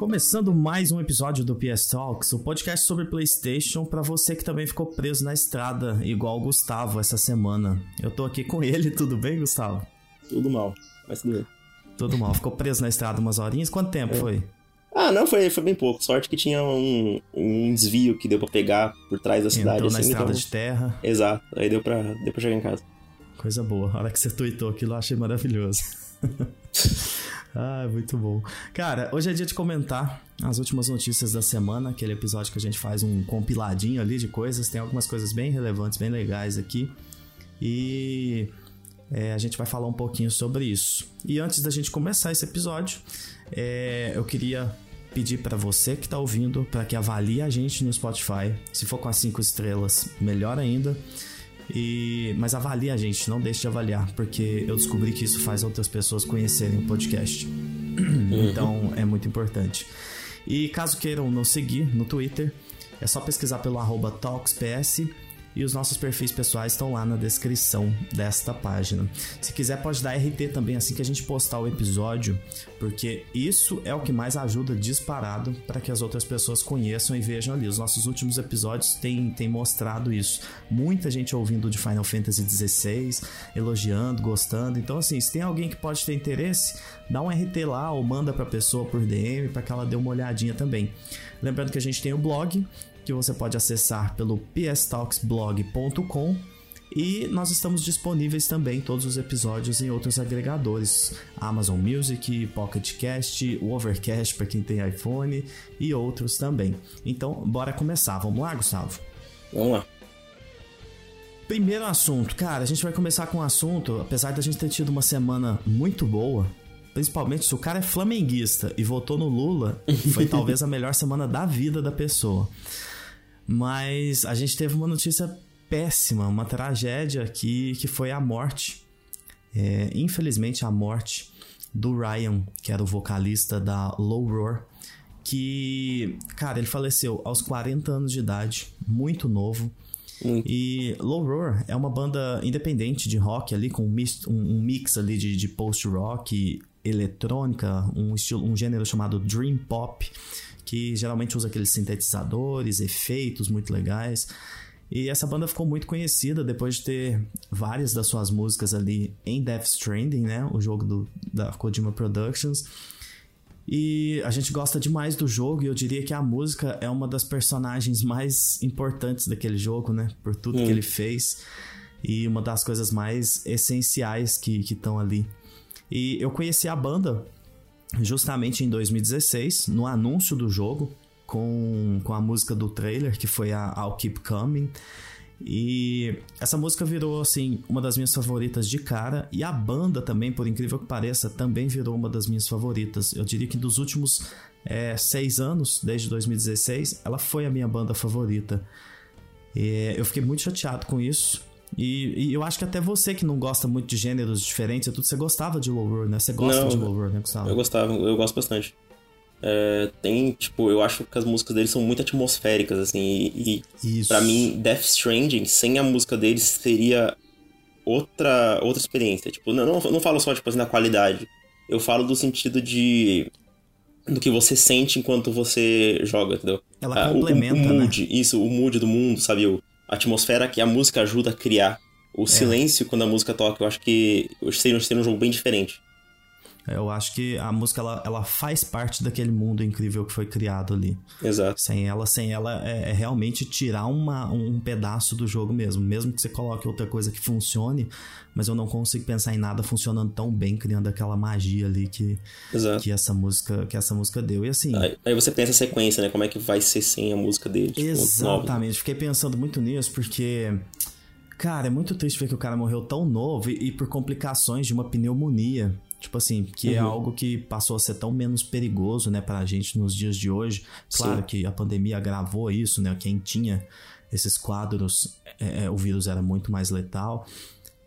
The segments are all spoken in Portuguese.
Começando mais um episódio do PS Talks, o podcast sobre PlayStation para você que também ficou preso na estrada, igual o Gustavo essa semana. Eu tô aqui com ele, tudo bem, Gustavo? Tudo mal, mas tudo bem. Tudo mal, ficou preso na estrada umas horinhas? Quanto tempo é. foi? Ah, não, foi, foi bem pouco. Sorte que tinha um, um desvio que deu pra pegar por trás da cidade. Entrou assim, na estrada então... de terra. Exato, aí deu pra, deu pra chegar em casa. Coisa boa. A hora que você tweetou aquilo eu achei maravilhoso. Ah, muito bom. Cara, hoje é dia de comentar as últimas notícias da semana, aquele episódio que a gente faz um compiladinho ali de coisas. Tem algumas coisas bem relevantes, bem legais aqui. E é, a gente vai falar um pouquinho sobre isso. E antes da gente começar esse episódio, é, eu queria pedir para você que está ouvindo para que avalie a gente no Spotify. Se for com as cinco estrelas, melhor ainda. E, mas avalie a gente, não deixe de avaliar, porque eu descobri que isso faz outras pessoas conhecerem o podcast. Uhum. Então é muito importante. E caso queiram nos seguir no Twitter, é só pesquisar pelo arroba TalksPS e os nossos perfis pessoais estão lá na descrição desta página. Se quiser, pode dar RT também assim que a gente postar o episódio, porque isso é o que mais ajuda disparado para que as outras pessoas conheçam e vejam ali. Os nossos últimos episódios têm, têm mostrado isso. Muita gente ouvindo de Final Fantasy XVI, elogiando, gostando. Então, assim, se tem alguém que pode ter interesse, dá um RT lá ou manda para a pessoa por DM para que ela dê uma olhadinha também. Lembrando que a gente tem o blog, que você pode acessar pelo pstalksblog.com e nós estamos disponíveis também todos os episódios em outros agregadores, Amazon Music, Pocket Cast, o Overcast para quem tem iPhone e outros também. Então, bora começar. Vamos lá, Gustavo? Vamos lá. Primeiro assunto, cara, a gente vai começar com um assunto, apesar da gente ter tido uma semana muito boa, principalmente se o cara é flamenguista e votou no Lula, foi talvez a melhor semana da vida da pessoa. Mas a gente teve uma notícia péssima, uma tragédia que, que foi a morte. É, infelizmente, a morte do Ryan, que era o vocalista da Low Roar. Que, cara, ele faleceu aos 40 anos de idade, muito novo. Muito. E Low Roar é uma banda independente de rock ali, com um mix, um, um mix ali de, de post-rock, eletrônica, um, estilo, um gênero chamado Dream Pop que geralmente usa aqueles sintetizadores, efeitos muito legais. E essa banda ficou muito conhecida depois de ter várias das suas músicas ali em Death Stranding, né? O jogo do, da Kojima Productions. E a gente gosta demais do jogo e eu diria que a música é uma das personagens mais importantes daquele jogo, né? Por tudo hum. que ele fez. E uma das coisas mais essenciais que estão ali. E eu conheci a banda justamente em 2016, no anúncio do jogo, com, com a música do trailer, que foi a I'll Keep Coming. E essa música virou, assim, uma das minhas favoritas de cara. E a banda também, por incrível que pareça, também virou uma das minhas favoritas. Eu diria que dos últimos é, seis anos, desde 2016, ela foi a minha banda favorita. E eu fiquei muito chateado com isso. E, e, eu acho que até você que não gosta muito de gêneros diferentes, tudo, você gostava de Low né? Você gosta não, de Low né, Gustavo? Eu gostava, eu gosto bastante. É, tem, tipo, eu acho que as músicas deles são muito atmosféricas, assim, e, e para mim, Death Stranding, sem a música deles, seria outra, outra experiência. Tipo, não, não, não falo só, tipo assim, da qualidade. Eu falo do sentido de do que você sente enquanto você joga, entendeu? Ela ah, complementa, o, o, o mood, né? isso, o mood do mundo, sabe? O, a atmosfera que a música ajuda a criar. O é. silêncio quando a música toca, eu acho que seria, seria um jogo bem diferente. Eu acho que a música ela, ela faz parte daquele mundo incrível que foi criado ali. Exato. Sem ela, sem ela é, é, realmente tirar uma, um pedaço do jogo mesmo. Mesmo que você coloque outra coisa que funcione, mas eu não consigo pensar em nada funcionando tão bem, criando aquela magia ali que, Exato. que essa música que essa música deu. E assim. Aí, aí você pensa a sequência, né? Como é que vai ser sem a música dele? Tipo, Exatamente. Fiquei pensando muito nisso, porque. Cara, é muito triste ver que o cara morreu tão novo e, e por complicações de uma pneumonia. Tipo assim, que é uhum. é algo que passou a ser tão menos perigoso, né, pra gente nos dias de hoje. Claro Sim. que a pandemia agravou isso, né? Quem tinha esses quadros, é, é, o vírus era muito mais letal.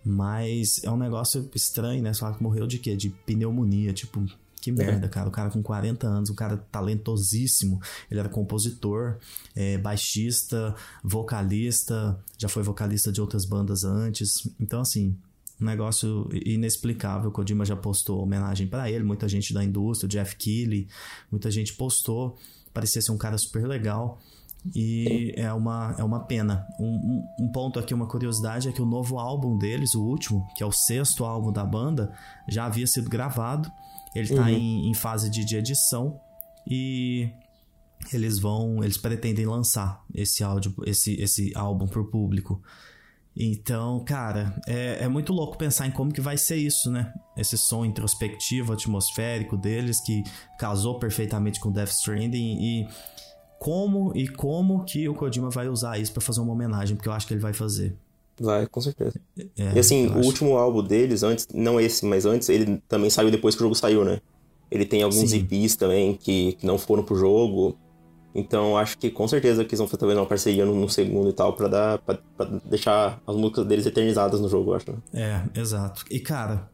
Mas é um negócio estranho, né? Fala que morreu de quê? De pneumonia, tipo, que é. merda, cara. O cara com 40 anos, um cara talentosíssimo. Ele era compositor, é, baixista, vocalista, já foi vocalista de outras bandas antes. Então, assim, um negócio inexplicável. O Kojima já postou homenagem para ele, muita gente da indústria, Jeff Keighley, muita gente postou. Parecia ser um cara super legal. E é uma, é uma pena. Um, um, um, ponto aqui, uma curiosidade, é que o novo álbum deles, o último, que é o sexto álbum da banda, já havia sido gravado. Ele está uhum. em, em, fase de, de edição e eles vão, eles pretendem lançar esse áudio, esse, esse álbum pro público. Então, cara, é, é muito louco pensar em como que vai ser isso, né? Esse som introspectivo, atmosférico deles, que casou perfeitamente com Death Stranding e como e como que o Kojima vai usar isso para fazer uma homenagem, porque eu acho que ele vai fazer. Vai, com certeza. É, e assim, o acho. último álbum deles, antes, não esse, mas antes, ele também saiu depois que o jogo saiu, né? Ele tem alguns Sim. EPs também que, que não foram pro jogo. Então acho que com certeza que eles vão fazer uma parceria no, no segundo e tal, para dar pra, pra, deixar as músicas deles eternizadas no jogo, eu acho. Né? É, exato. E cara,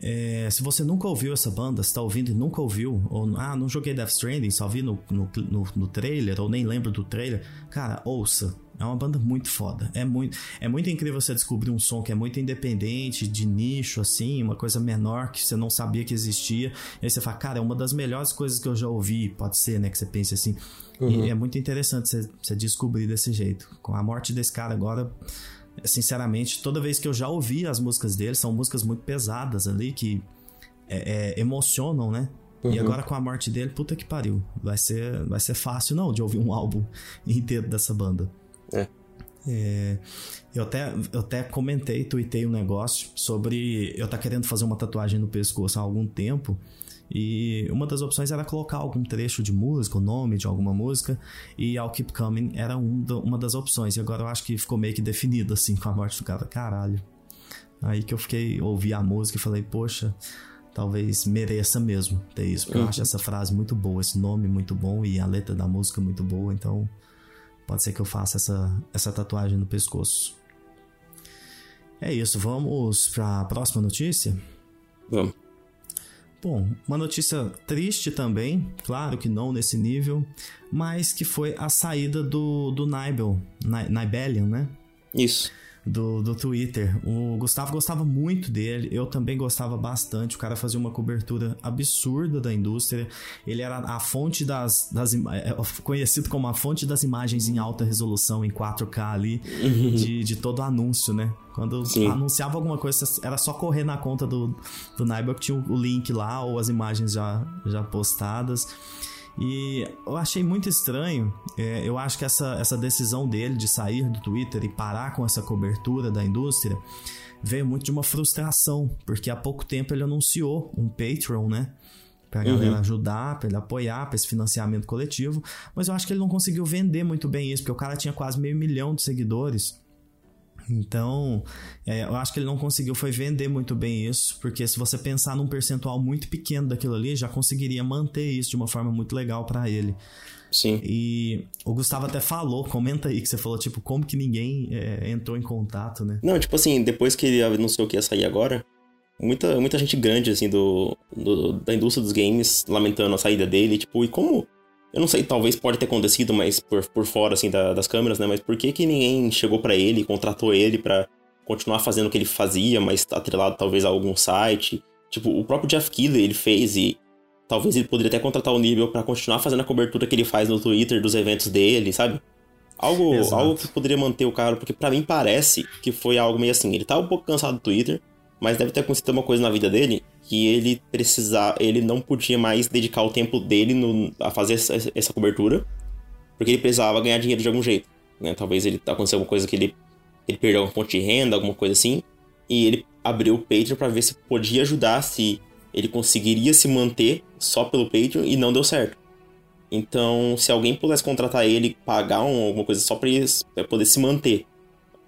é, se você nunca ouviu essa banda, está ouvindo e nunca ouviu, ou ah, não joguei Death Stranding, só vi no, no, no, no trailer, ou nem lembro do trailer, cara, ouça. É uma banda muito foda. É muito, é muito incrível você descobrir um som que é muito independente, de nicho, assim, uma coisa menor que você não sabia que existia. E aí você fala, cara, é uma das melhores coisas que eu já ouvi, pode ser, né? Que você pense assim. Uhum. E é muito interessante você, você descobrir desse jeito. Com a morte desse cara agora sinceramente, toda vez que eu já ouvi as músicas dele, são músicas muito pesadas ali, que é, é, emocionam, né? Uhum. E agora com a morte dele, puta que pariu. Vai ser, vai ser fácil não de ouvir um álbum inteiro dessa banda. É. é. eu, até, eu até comentei, tuitei um negócio sobre eu tá querendo fazer uma tatuagem no pescoço há algum tempo. E uma das opções era colocar algum trecho de música, o nome de alguma música, e I'll Keep Coming era um uma das opções. E agora eu acho que ficou meio que definido assim com a morte do cara. Caralho. Aí que eu fiquei, ouvi a música e falei, poxa, talvez mereça mesmo ter isso. Porque uhum. eu acho essa frase muito boa, esse nome muito bom e a letra da música muito boa, então pode ser que eu faça essa, essa tatuagem no pescoço. É isso, vamos para a próxima notícia? Vamos. Bom, uma notícia triste também, claro que não nesse nível, mas que foi a saída do, do Nibel, Nibelian, né? Isso do, do Twitter. O Gustavo gostava muito dele, eu também gostava bastante. O cara fazia uma cobertura absurda da indústria. Ele era a fonte das. das é, é, conhecido como a fonte das imagens em alta resolução, em 4K ali, uhum. de, de todo anúncio, né? Quando Sim. anunciava alguma coisa, era só correr na conta do, do Naiba que tinha o link lá ou as imagens já, já postadas. E eu achei muito estranho. É, eu acho que essa, essa decisão dele de sair do Twitter e parar com essa cobertura da indústria veio muito de uma frustração, porque há pouco tempo ele anunciou um Patreon, né? Pra galera uhum. ajudar, pra ele apoiar, pra esse financiamento coletivo. Mas eu acho que ele não conseguiu vender muito bem isso, porque o cara tinha quase meio milhão de seguidores. Então, é, eu acho que ele não conseguiu foi vender muito bem isso, porque se você pensar num percentual muito pequeno daquilo ali, já conseguiria manter isso de uma forma muito legal para ele. Sim. E o Gustavo até falou, comenta aí que você falou, tipo, como que ninguém é, entrou em contato, né? Não, tipo assim, depois que ele anunciou que ia sair agora, muita, muita gente grande, assim, do, do da indústria dos games lamentando a saída dele, tipo, e como eu não sei, talvez pode ter acontecido, mas por, por fora, assim, da, das câmeras, né? Mas por que que ninguém chegou para ele, contratou ele para continuar fazendo o que ele fazia, mas atrelado talvez a algum site? Tipo, o próprio Jeff Keighley, ele fez e talvez ele poderia até contratar o nível para continuar fazendo a cobertura que ele faz no Twitter dos eventos dele, sabe? Algo, algo que poderia manter o cara, porque para mim parece que foi algo meio assim. Ele tá um pouco cansado do Twitter, mas deve ter acontecido uma coisa na vida dele que ele precisar, ele não podia mais dedicar o tempo dele no, a fazer essa, essa, cobertura, porque ele precisava ganhar dinheiro de algum jeito. Né? Talvez ele aconteceu alguma coisa que ele, ele perdeu alguma fonte de renda, alguma coisa assim, e ele abriu o Patreon para ver se podia ajudar, se ele conseguiria se manter só pelo Patreon e não deu certo. Então, se alguém pudesse contratar ele, pagar um, alguma coisa só para ele poder se manter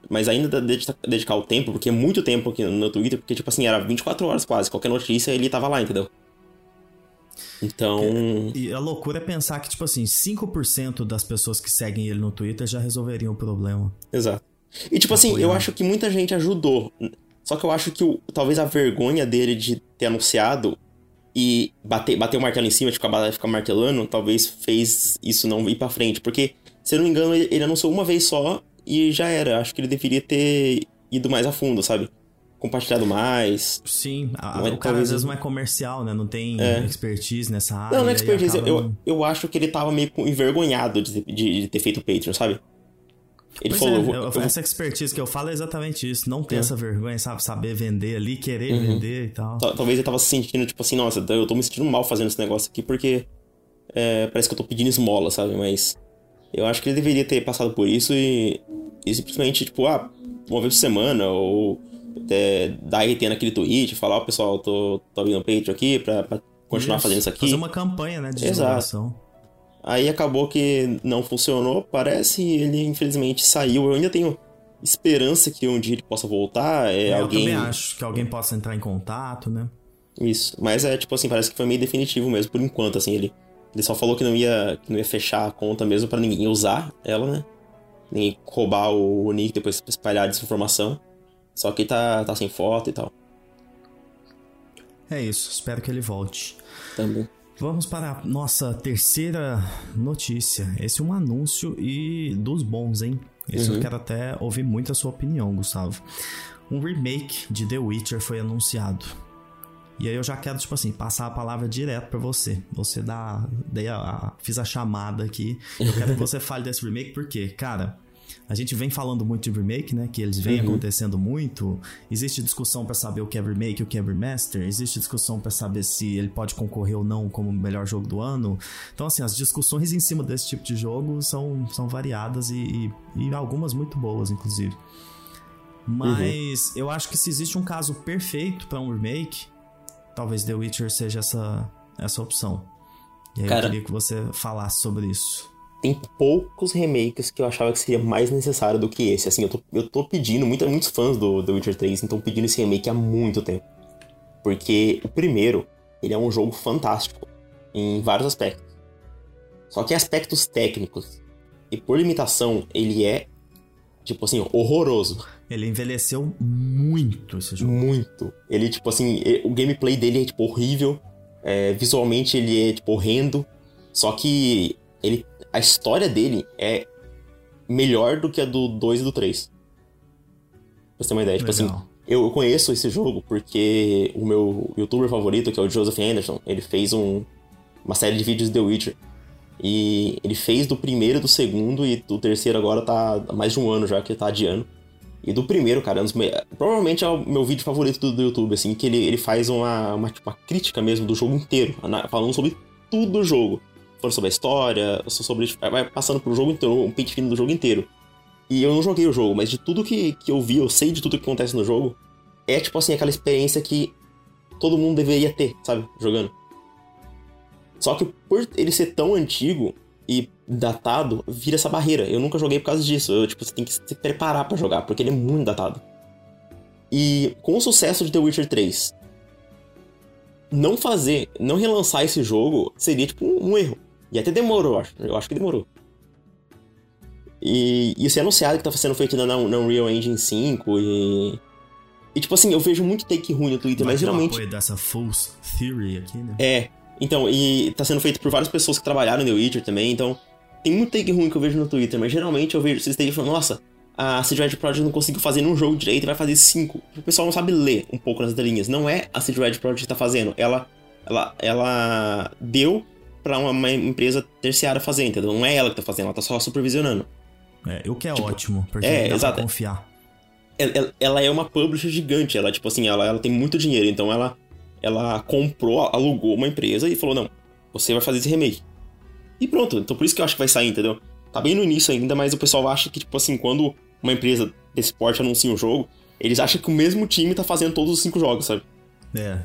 mas ainda dedicar o tempo, porque é muito tempo aqui no Twitter, porque, tipo assim, era 24 horas quase. Qualquer notícia ele tava lá, entendeu? Então. E a loucura é pensar que, tipo assim, 5% das pessoas que seguem ele no Twitter já resolveriam o problema. Exato. E, tipo assim, eu acho que muita gente ajudou. Só que eu acho que o, talvez a vergonha dele de ter anunciado e bater, bater o martelo em cima, tipo, ficar martelando, talvez fez isso não ir pra frente. Porque, se eu não me engano, ele, ele anunciou uma vez só e já era. Acho que ele deveria ter ido mais a fundo, sabe? compartilhado mais. Sim, a, o cara às vezes não é comercial, né? Não tem é. expertise nessa área. Não, não é expertise. Eu, eu acho que ele tava meio envergonhado de, de, de ter feito o Patreon, sabe? Ele pois falou. É, eu, eu, essa expertise que eu falo é exatamente isso. Não ter é. essa vergonha, sabe? Saber vender ali, querer uhum. vender e tal. Talvez ele tava se sentindo, tipo assim, nossa, eu tô me sentindo mal fazendo esse negócio aqui porque é, parece que eu tô pedindo esmola, sabe? Mas eu acho que ele deveria ter passado por isso e, e simplesmente, tipo, ah, uma vez por semana, ou é, dar RT naquele tweet, falar, ó, oh, pessoal, tô, tô abrindo o Patreon aqui pra, pra continuar isso. fazendo isso aqui. Fazer uma campanha, né, de divulgação. Aí acabou que não funcionou, parece, e ele infelizmente saiu. Eu ainda tenho esperança que um dia ele possa voltar. É, é alguém... Eu também acho que alguém possa entrar em contato, né? Isso. Mas é tipo assim, parece que foi meio definitivo mesmo, por enquanto, assim, ele. Ele só falou que não ia, que não ia fechar a conta mesmo para ninguém usar ela, né? Nem roubar o nick depois espalhar desinformação. Só que tá, tá sem foto e tal. É isso, espero que ele volte. Também. Vamos para a nossa terceira notícia. Esse é um anúncio e dos bons, hein? Isso uhum. eu quero até ouvir muito a sua opinião, Gustavo. Um remake de The Witcher foi anunciado. E aí eu já quero, tipo assim, passar a palavra direto para você. Você dá. Dei a, a, fiz a chamada aqui. Eu quero que você fale desse remake, porque, cara. A gente vem falando muito de remake, né? Que eles vêm uhum. acontecendo muito. Existe discussão para saber o que é remake e o que é remaster. Existe discussão para saber se ele pode concorrer ou não como o melhor jogo do ano. Então, assim, as discussões em cima desse tipo de jogo são, são variadas e, e, e algumas muito boas, inclusive. Mas uhum. eu acho que se existe um caso perfeito para um remake, talvez The Witcher seja essa, essa opção. E aí Cara, eu queria que você falasse sobre isso. Tem poucos remakes que eu achava que seria mais necessário do que esse. Assim, eu tô, eu tô pedindo, muito, muitos fãs do The Witcher 3 estão pedindo esse remake há muito tempo. Porque o primeiro, ele é um jogo fantástico em vários aspectos. Só que em aspectos técnicos e por limitação, ele é, tipo assim, horroroso. Ele envelheceu muito esse jogo. Muito. Ele, tipo assim, o gameplay dele é, tipo, horrível. É, visualmente ele é, tipo, horrendo. Só que ele, a história dele é melhor do que a do 2 e do 3. Pra você ter uma ideia. Legal. Tipo assim, eu, eu conheço esse jogo porque o meu youtuber favorito, que é o Joseph Anderson, ele fez um, uma série de vídeos de The Witcher. E ele fez do primeiro, do segundo e do terceiro agora tá mais de um ano já que tá adiando. E do primeiro, cara, provavelmente é o meu vídeo favorito do, do, YouTube, assim, que ele, ele faz uma, uma, tipo, uma crítica mesmo do jogo inteiro, falando sobre tudo do jogo. Falando sobre a história, sobre. Vai passando pro jogo inteiro, um pente fino do jogo inteiro. E eu não joguei o jogo, mas de tudo que, que eu vi, eu sei de tudo que acontece no jogo. É tipo assim, aquela experiência que todo mundo deveria ter, sabe? Jogando. Só que por ele ser tão antigo, e datado, vira essa barreira. Eu nunca joguei por causa disso. Eu, tipo, você tem que se preparar para jogar, porque ele é muito datado. E com o sucesso de The Witcher 3, não fazer, não relançar esse jogo seria, tipo, um, um erro. E até demorou, eu acho. Eu acho que demorou. E isso é anunciado que tá sendo feito na, na Unreal Engine 5 e... E, tipo assim, eu vejo muito take ruim no Twitter, Vai mas geralmente... apoio dessa false theory aqui, né? É, então, e tá sendo feito por várias pessoas que trabalharam no The Witcher também, então tem muito take ruim que eu vejo no Twitter, mas geralmente eu vejo vocês estejam falando, nossa, a CD Red Project não conseguiu fazer num jogo direito e vai fazer cinco. O pessoal não sabe ler um pouco nas linhas. Não é a CD Red Project que tá fazendo. Ela, ela, ela deu para uma, uma, empresa terciária fazer, entendeu? Não é ela que tá fazendo, ela tá só supervisionando. É, o que é tipo, ótimo, porque é, dá exato. confiar. Ela, ela, ela, é uma publisher gigante, ela, tipo assim, ela, ela tem muito dinheiro, então ela ela comprou, alugou uma empresa e falou: não, você vai fazer esse remake. E pronto, então por isso que eu acho que vai sair, entendeu? Tá bem no início ainda, mas o pessoal acha que, tipo assim, quando uma empresa desse porte anuncia um jogo, eles acham que o mesmo time tá fazendo todos os cinco jogos, sabe? É.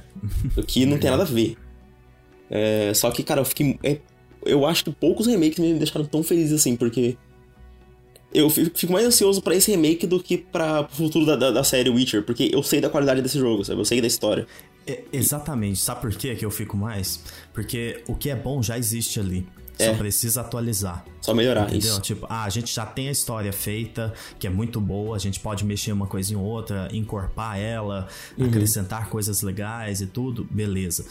O que não tem nada a ver. É, só que, cara, eu fiquei. É, eu acho que poucos remakes me deixaram tão feliz assim, porque. Eu fico mais ansioso para esse remake do que para o futuro da, da, da, série Witcher, porque eu sei da qualidade desse jogo, sabe? Eu sei da história. É, exatamente. Sabe por que eu fico mais? Porque o que é bom já existe ali. É. Só precisa atualizar. Só melhorar entendeu? isso. Tipo, ah, a gente já tem a história feita, que é muito boa, a gente pode mexer uma coisinha ou outra, encorpar ela, uhum. acrescentar coisas legais e tudo, beleza.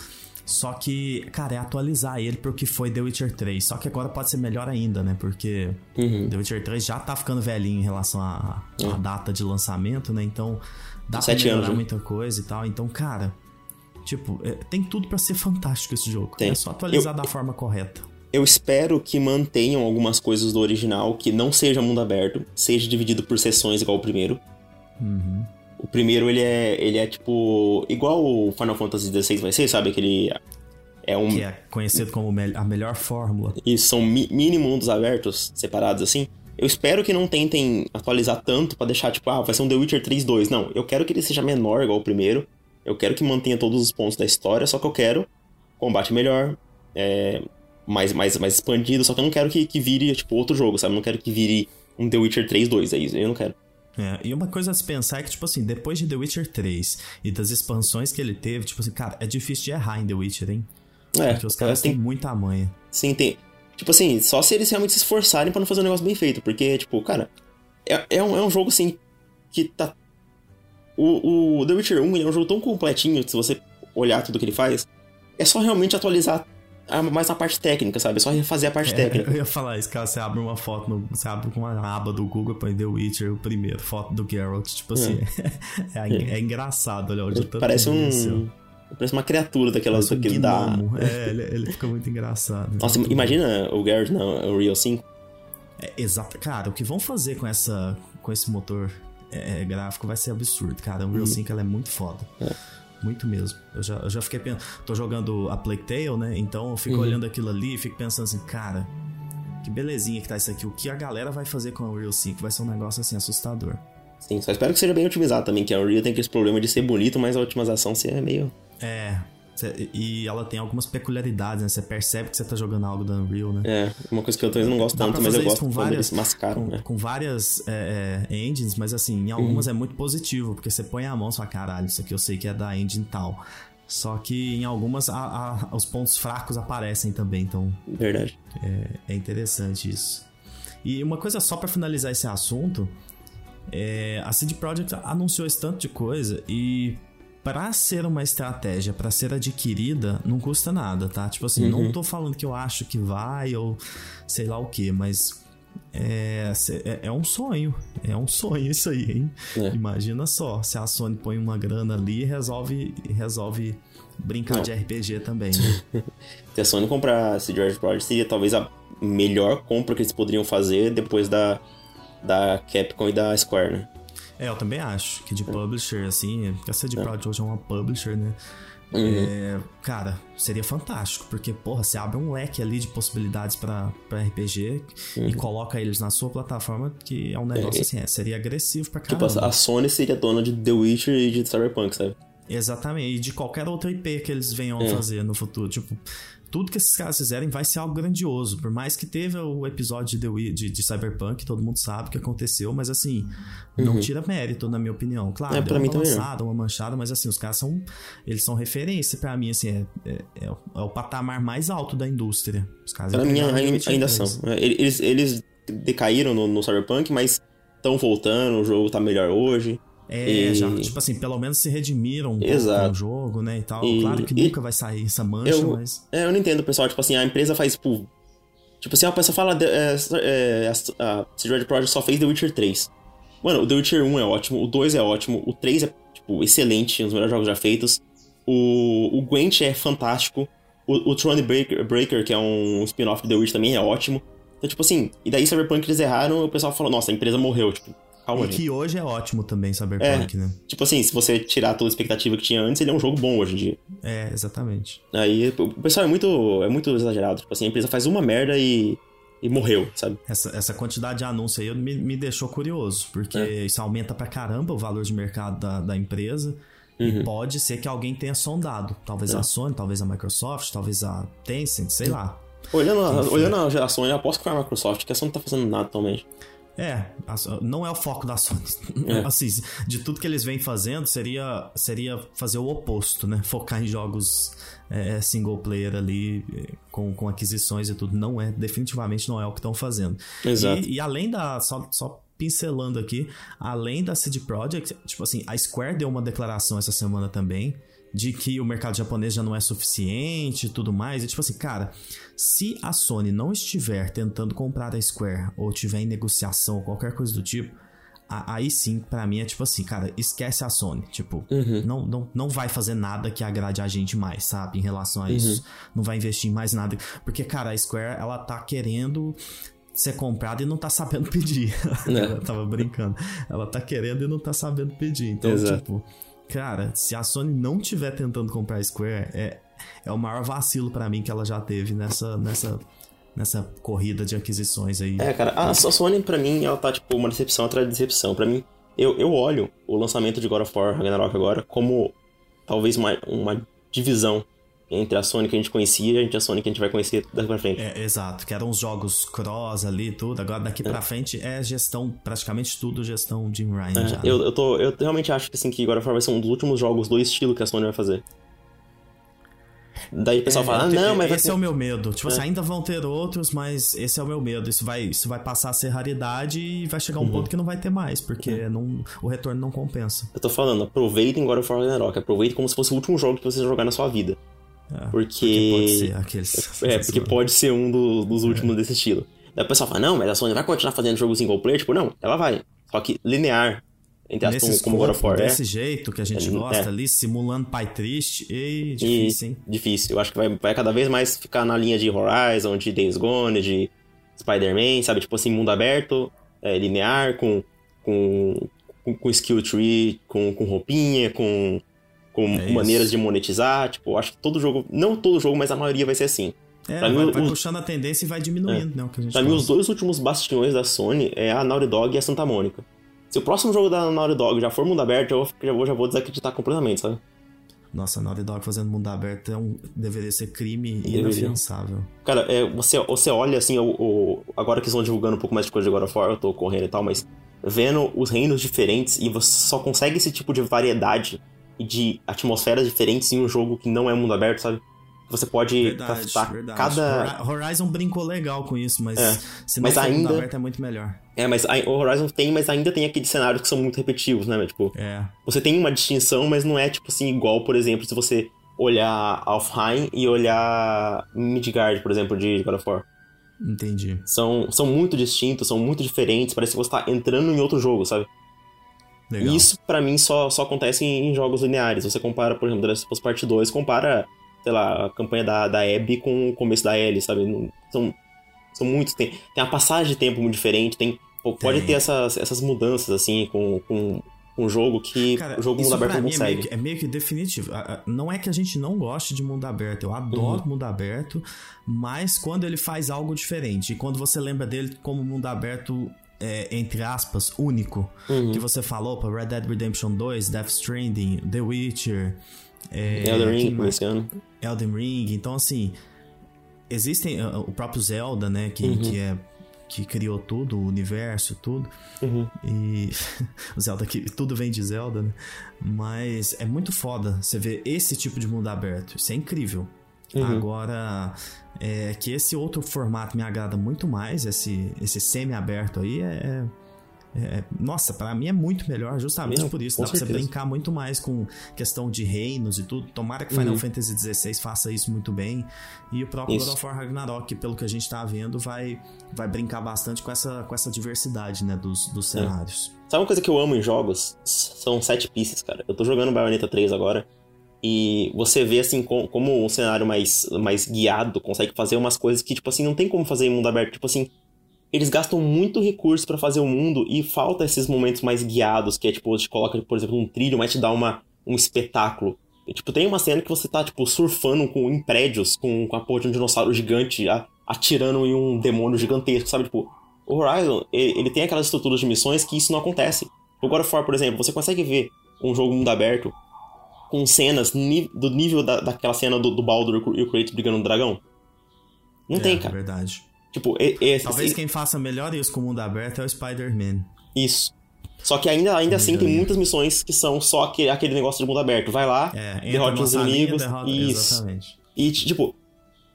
Só que, cara, é atualizar ele pro que foi The Witcher 3. Só que agora pode ser melhor ainda, né? Porque uhum. The Witcher 3 já tá ficando velhinho em relação à uhum. data de lançamento, né? Então dá pra melhorar anos, né? muita coisa e tal. Então, cara, tipo, é, tem tudo para ser fantástico esse jogo. Tem. É só atualizar eu, da forma correta. Eu espero que mantenham algumas coisas do original, que não seja mundo aberto, seja dividido por sessões igual o primeiro. Uhum. O primeiro, ele é, ele é tipo. Igual o Final Fantasy XVI vai ser, sabe? Aquele. É um. Que é conhecido como a melhor fórmula. Isso, são mi mínimo mundos abertos, separados assim. Eu espero que não tentem atualizar tanto para deixar, tipo, ah, vai ser um The Witcher 3 2. Não, eu quero que ele seja menor, igual o primeiro. Eu quero que mantenha todos os pontos da história, só que eu quero combate melhor, é, mais, mais, mais expandido, só que eu não quero que, que vire, tipo, outro jogo, sabe? Eu não quero que vire um The Witcher 3 2, é isso, eu não quero. É, e uma coisa a se pensar é que, tipo assim, depois de The Witcher 3 e das expansões que ele teve, tipo assim, cara, é difícil de errar em The Witcher, hein? É. Porque os caras tem... têm muita manha. Sim, tem. Tipo assim, só se eles realmente se esforçarem para não fazer um negócio bem feito. Porque, tipo, cara, é, é, um, é um jogo assim que tá. O, o The Witcher 1 é um jogo tão completinho, se você olhar tudo que ele faz, é só realmente atualizar mais a parte técnica, sabe? É só refazer a parte é, técnica. Eu ia falar isso, cara. Você abre uma foto, no, você abre com uma aba do Google põe The Witcher, o primeiro, foto do Geralt. Tipo assim, é, é, é engraçado, olha, onde Parece um. Parece uma criatura daquelas um que dá. É, ele, ele, fica muito engraçado. Nossa, imagina o Geralt no Real 5. É, exato. Cara, o que vão fazer com essa com esse motor é, gráfico vai ser absurdo, cara. O Real uhum. 5 ela é muito foda. É. Muito mesmo. Eu já, eu já fiquei pensando. Tô jogando a Plague Tale, né? Então eu fico uhum. olhando aquilo ali e fico pensando assim, cara, que belezinha que tá isso aqui. O que a galera vai fazer com a Unreal 5 vai ser um negócio assim assustador. Sim, só espero que seja bem otimizado também, que a Unreal tem esse problema de ser bonito, mas a otimização ser meio. É, e ela tem algumas peculiaridades, né? Você percebe que você tá jogando algo da Unreal, né? É, uma coisa que eu também não gosto tanto, mas eu gosto com várias, mascaram, com, né? com várias é, é, engines, mas assim, em algumas uhum. é muito positivo, porque você põe a mão e fala, caralho, isso aqui eu sei que é da engine tal. Só que em algumas a, a, os pontos fracos aparecem também, então. Verdade. É, é interessante isso. E uma coisa só para finalizar esse assunto. É, a CD Projekt anunciou esse tanto de coisa e para ser uma estratégia, para ser adquirida, não custa nada, tá? Tipo assim, uhum. não tô falando que eu acho que vai ou sei lá o que, mas é, é, é, um sonho. É um sonho isso aí, hein? É. Imagina só, se a Sony põe uma grana ali e resolve, resolve brincar não. de RPG também. Né? se a Sony comprar esse George Project, seria talvez a melhor compra que eles poderiam fazer depois da, da Capcom e da Square, né? É, eu também acho que de é. publisher, assim, porque a CD Projekt hoje é uma publisher, né? Uhum. É, cara, seria fantástico, porque, porra, você abre um leque ali de possibilidades para RPG uhum. e coloca eles na sua plataforma, que é um negócio é. assim, é, seria agressivo pra caramba. Tipo, a Sony seria dona de The Witcher e de Cyberpunk, sabe? Exatamente, e de qualquer outra IP que eles venham a é. fazer no futuro. Tipo, tudo que esses caras fizerem vai ser algo grandioso. Por mais que teve o episódio de, The, de, de Cyberpunk, todo mundo sabe o que aconteceu, mas assim, uhum. não tira mérito, na minha opinião. Claro, é, deu uma balançada, uma manchada, mas assim, os caras são. Eles são referência para mim, assim, é, é, é, o, é, o, patamar mais alto da indústria. Os caras pra mim ainda são. É, eles, eles decaíram no, no Cyberpunk, mas estão voltando, o jogo tá melhor hoje. É, e... já, tipo assim, pelo menos se redimiram um Exato. jogo, né, e tal. E... Claro que e... nunca vai sair essa mancha, eu, mas... É, eu não entendo, pessoal, tipo assim, a empresa faz, tipo... Tipo assim, a pessoa fala, é, é, a CD Projekt só fez The Witcher 3. Mano, o The Witcher 1 é ótimo, o 2 é ótimo, o 3 é, tipo, excelente, um dos melhores jogos já feitos. O, o Gwent é fantástico. O, o Throne Breaker, Breaker, que é um spin-off de The Witcher também, é ótimo. Então, tipo assim, e daí Cyberpunk eles erraram, o pessoal falou, nossa, a empresa morreu, tipo... Calma, e que hoje é ótimo também, Cyberpunk, é, né? Tipo assim, se você tirar toda a expectativa que tinha antes, ele é um jogo bom hoje em dia. É, exatamente. Aí o pessoal é muito, é muito exagerado. Tipo assim, a empresa faz uma merda e, e morreu, sabe? Essa, essa quantidade de anúncio aí me, me deixou curioso, porque é. isso aumenta pra caramba o valor de mercado da, da empresa. Uhum. E pode ser que alguém tenha sondado. Talvez é. a Sony, talvez a Microsoft, talvez a Tencent, sei lá. Olhando a, olhando a geração, eu aposto que foi a Microsoft, que a Sony não tá fazendo nada atualmente. É, não é o foco da Sony. É. Assim, de tudo que eles vêm fazendo, seria, seria fazer o oposto, né? Focar em jogos é, single player ali, com, com aquisições e tudo. Não é, definitivamente não é o que estão fazendo. Exato. E, e, além da. Só, só pincelando aqui, além da CD Projekt, tipo assim, a Square deu uma declaração essa semana também de que o mercado japonês já não é suficiente e tudo mais. E tipo assim, cara, se a Sony não estiver tentando comprar a Square ou tiver em negociação ou qualquer coisa do tipo, aí sim, para mim é tipo assim, cara, esquece a Sony. Tipo, uhum. não, não, não vai fazer nada que agrade a gente mais, sabe? Em relação a isso. Uhum. Não vai investir em mais nada. Porque, cara, a Square, ela tá querendo ser comprada e não tá sabendo pedir. É. ela tava brincando. Ela tá querendo e não tá sabendo pedir. Então, Exato. tipo, cara, se a Sony não tiver tentando comprar a Square, é, é o maior vacilo para mim que ela já teve nessa, nessa, nessa corrida de aquisições aí. É, cara, a, a Sony para mim, ela tá tipo uma decepção atrás de decepção. para mim, eu, eu olho o lançamento de God of War Ragnarok agora como talvez uma, uma divisão entre a Sony que a gente conhecia e a Sony que a gente vai conhecer daqui pra frente. É, exato, que eram os jogos cross ali tudo. Agora daqui é. pra frente é gestão, praticamente tudo gestão Jim Ryan. É, já, eu, né? eu, tô, eu realmente acho que assim, que agora vai ser um dos últimos jogos do estilo que a Sony vai fazer. Daí o pessoal é, fala, ah, não, mas. Esse ter... é o meu medo. Tipo assim, é. assim, ainda vão ter outros, mas esse é o meu medo. Isso vai, isso vai passar a ser raridade e vai chegar um uhum. ponto que não vai ter mais, porque uhum. não, o retorno não compensa. Eu tô falando, aproveitem God of War Ragnarok. Aproveitem como se fosse o último jogo que você jogar na sua vida. É, porque... porque pode ser aqueles. É, porque pode ser um do, dos últimos é. desse estilo. Daí o pessoal fala, não, mas a Sony vai continuar fazendo jogo single player? Tipo, não, ela vai. Só que linear. Entre as, como, como God of War, desse é. jeito que a gente é, gosta ali, simulando pai triste. E difícil, e, hein? Difícil. Eu acho que vai, vai cada vez mais ficar na linha de Horizon, de Days Gone, de Spider-Man, sabe? Tipo assim, mundo aberto, é, linear, com, com, com, com skill tree, com, com roupinha, com com é maneiras de monetizar. Tipo, acho que todo jogo, não todo jogo, mas a maioria vai ser assim. É, pra vai, mim, vai os... puxando a tendência e vai diminuindo, é. né? O que a gente pra mim, os dois últimos bastiões da Sony é a Naughty Dog e a Santa Mônica. Se o próximo jogo da Naughty Dog já for mundo aberto, eu já vou, já vou desacreditar completamente, sabe? Nossa, Naughty Dog fazendo mundo aberto é um, deveria ser crime inafiançável. Cara, é, você, você olha assim, o, o, agora que estão divulgando um pouco mais de coisa de God of War, eu tô correndo e tal, mas vendo os reinos diferentes e você só consegue esse tipo de variedade de atmosferas diferentes em um jogo que não é mundo aberto, sabe? Você pode verdade, verdade. cada. Horizon brincou legal com isso, mas é, se não mas ainda... mundo aberto é muito melhor. É, mas o Horizon tem, mas ainda tem aqueles cenários que são muito repetitivos, né? Tipo, é. você tem uma distinção, mas não é tipo assim igual, por exemplo, se você olhar Alfheim e olhar Midgard, por exemplo, de God of War. Entendi. São, são muito distintos, são muito diferentes, parece que você tá entrando em outro jogo, sabe? Legal. E isso, para mim, só, só acontece em, em, jogos lineares. Você compara, por exemplo, The Last of Us Part 2, compara, sei lá, a campanha da, da Abby com o começo da Ellie, sabe? São, são muitos. Tem, tem uma passagem de tempo muito diferente, tem, pode tem. ter essas, essas mudanças, assim, com, com um jogo que Cara, o jogo mundo aberto não consegue. É meio, que, é meio que definitivo. Não é que a gente não goste de mundo aberto. Eu adoro uhum. mundo aberto, mas quando ele faz algo diferente. E quando você lembra dele como mundo aberto é, entre aspas, único uhum. que você falou para Red Dead Redemption 2, Death Stranding, The Witcher, é, Elden Ring. Elden Ring. Então, assim, existem uh, o próprio Zelda, né, que, uhum. que é que criou tudo, o universo, tudo. Uhum. E o Zelda que tudo vem de Zelda, né? Mas é muito foda você ver esse tipo de mundo aberto. Isso é incrível. Uhum. Agora, é, que esse outro formato me agrada muito mais, esse, esse semi-aberto aí, é, é, é nossa, para mim é muito melhor, justamente Não, por isso. Dá certeza. pra você brincar muito mais com questão de reinos e tudo. Tomara que Final uhum. Fantasy XVI faça isso muito bem. E o próprio isso. God of War Ragnarok, pelo que a gente tá vendo, vai, vai brincar bastante com essa, com essa diversidade, né, dos, dos é. cenários. Sabe uma coisa que eu amo em jogos? São sete pieces, cara. Eu tô jogando Bayonetta 3 agora. E você vê, assim, com, como um cenário mais, mais guiado consegue fazer umas coisas que, tipo assim, não tem como fazer em mundo aberto. Tipo assim, eles gastam muito recurso para fazer o mundo e falta esses momentos mais guiados, que é, tipo, te coloca, por exemplo, um trilho, mas te dá uma, um espetáculo. E, tipo, tem uma cena que você tá, tipo, surfando com, em prédios, com, com a porra de um dinossauro gigante a, atirando em um demônio gigantesco, sabe? Tipo, o Horizon, ele, ele tem aquelas estruturas de missões que isso não acontece. O God of War, por exemplo, você consegue ver um jogo mundo aberto com cenas do nível da, daquela cena do, do Baldur e o Kratos brigando no dragão? Não é, tem, cara. verdade. Tipo, é, Talvez quem faça melhor isso com o mundo aberto é o Spider-Man. Isso. Só que ainda, ainda assim tem muitas missões que são só aquele, aquele negócio de mundo aberto. Vai lá, é, derrote os inimigos. Derrota, isso. Exatamente. E, tipo,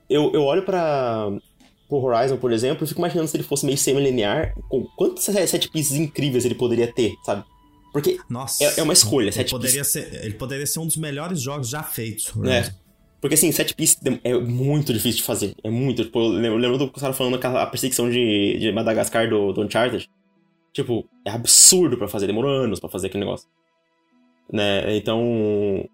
eu, eu olho para pro Horizon, por exemplo, eu fico imaginando se ele fosse meio semi-linear, quantos set pieces incríveis ele poderia ter, sabe? Porque Nossa, é, é uma escolha. Ele poderia, ser, ele poderia ser um dos melhores jogos já feitos. É. Porque assim, set piece é muito difícil de fazer. É muito. Tipo, eu lembro, lembro do cara falando a perseguição de, de Madagascar do, do Uncharted. Tipo, é absurdo para fazer, demorou anos para fazer aquele negócio. Né? Então,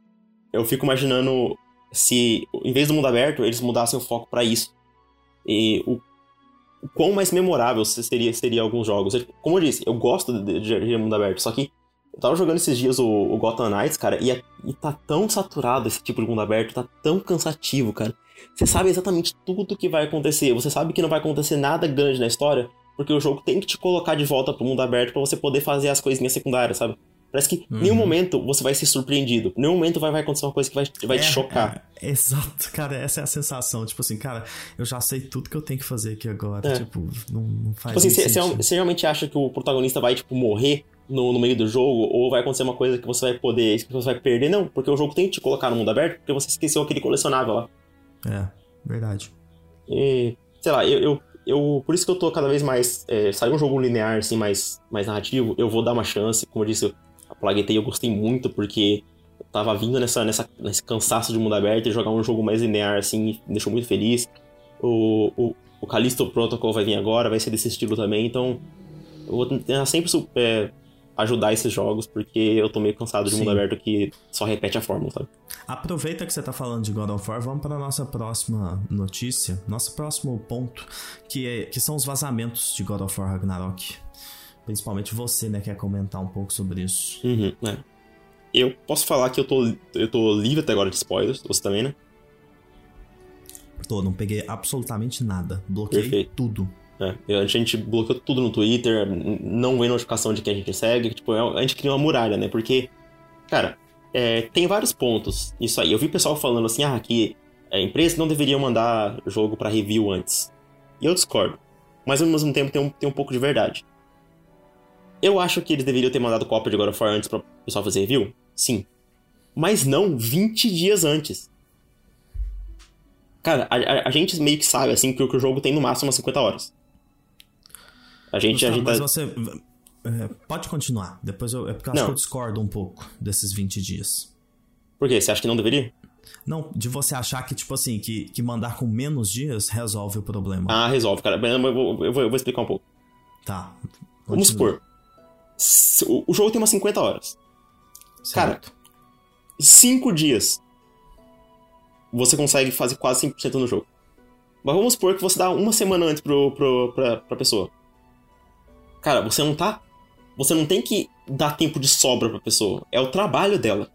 eu fico imaginando se, em vez do mundo aberto, eles mudassem o foco para isso. E o, o quão mais memorável seria, seria alguns jogos. Como eu disse, eu gosto de, de, de mundo aberto, só que eu tava jogando esses dias o, o Gotham Knights, cara, e, é, e tá tão saturado esse tipo de mundo aberto, tá tão cansativo, cara. Você sabe exatamente tudo que vai acontecer, você sabe que não vai acontecer nada grande na história, porque o jogo tem que te colocar de volta pro mundo aberto para você poder fazer as coisinhas secundárias, sabe? Parece que em uhum. nenhum momento você vai ser surpreendido. Em nenhum momento vai, vai acontecer uma coisa que vai, vai é, te chocar. É, exato, cara. Essa é a sensação. Tipo assim, cara, eu já sei tudo que eu tenho que fazer aqui agora. É. Tipo, não, não faz tipo assim, Você realmente acha que o protagonista vai, tipo, morrer no, no meio do jogo? Ou vai acontecer uma coisa que você vai poder, que você vai perder? Não, porque o jogo tem que te colocar no mundo aberto porque você esqueceu aquele colecionável lá. É, verdade. E, sei lá, eu, eu eu, por isso que eu tô cada vez mais. É, sai um jogo linear, assim, mais, mais narrativo, eu vou dar uma chance. Como eu disse, a Plague eu gostei muito, porque eu tava vindo nessa, nessa, nesse cansaço de mundo aberto e jogar um jogo mais linear, assim, me deixou muito feliz. O, o, o Callisto Protocol vai vir agora, vai ser desse estilo também, então. Eu vou tentar sempre é, ajudar esses jogos, porque eu tô meio cansado de mundo aberto que só repete a fórmula, sabe? Aproveita que você tá falando de God of War, vamos para nossa próxima notícia, nosso próximo ponto, que, é, que são os vazamentos de God of War Ragnarok. Principalmente você, né, quer comentar um pouco sobre isso. Uhum, é. Eu posso falar que eu tô, eu tô livre até agora de spoilers, você também, né? Tô, não peguei absolutamente nada. Bloqueei Perfeito. tudo. É, a gente bloqueou tudo no Twitter, não vê notificação de quem a gente segue, tipo, é a gente cria uma muralha, né? Porque, cara, é, tem vários pontos isso aí. Eu vi pessoal falando assim, ah, que a empresa não deveria mandar jogo para review antes. E eu discordo. Mas ao mesmo tempo tem um, tem um pouco de verdade. Eu acho que eles deveriam ter mandado cópia de God of War antes pra pessoal fazer review. Sim. Mas não 20 dias antes. Cara, a, a, a gente meio que sabe, assim, que, que o jogo tem no máximo umas 50 horas. A gente, Gustavo, a gente mas tá... você. É, pode continuar. Depois eu. É porque eu acho que eu discordo um pouco desses 20 dias. Por quê? Você acha que não deveria? Não, de você achar que, tipo assim, que, que mandar com menos dias resolve o problema. Ah, resolve, cara. Eu vou, eu vou, eu vou explicar um pouco. Tá. Vamos supor. O jogo tem umas 50 horas. Certo. Cara, 5 dias você consegue fazer quase 100% no jogo. Mas vamos supor que você dá uma semana antes pro, pro, pra, pra pessoa. Cara, você não tá. Você não tem que dar tempo de sobra pra pessoa. É o trabalho dela.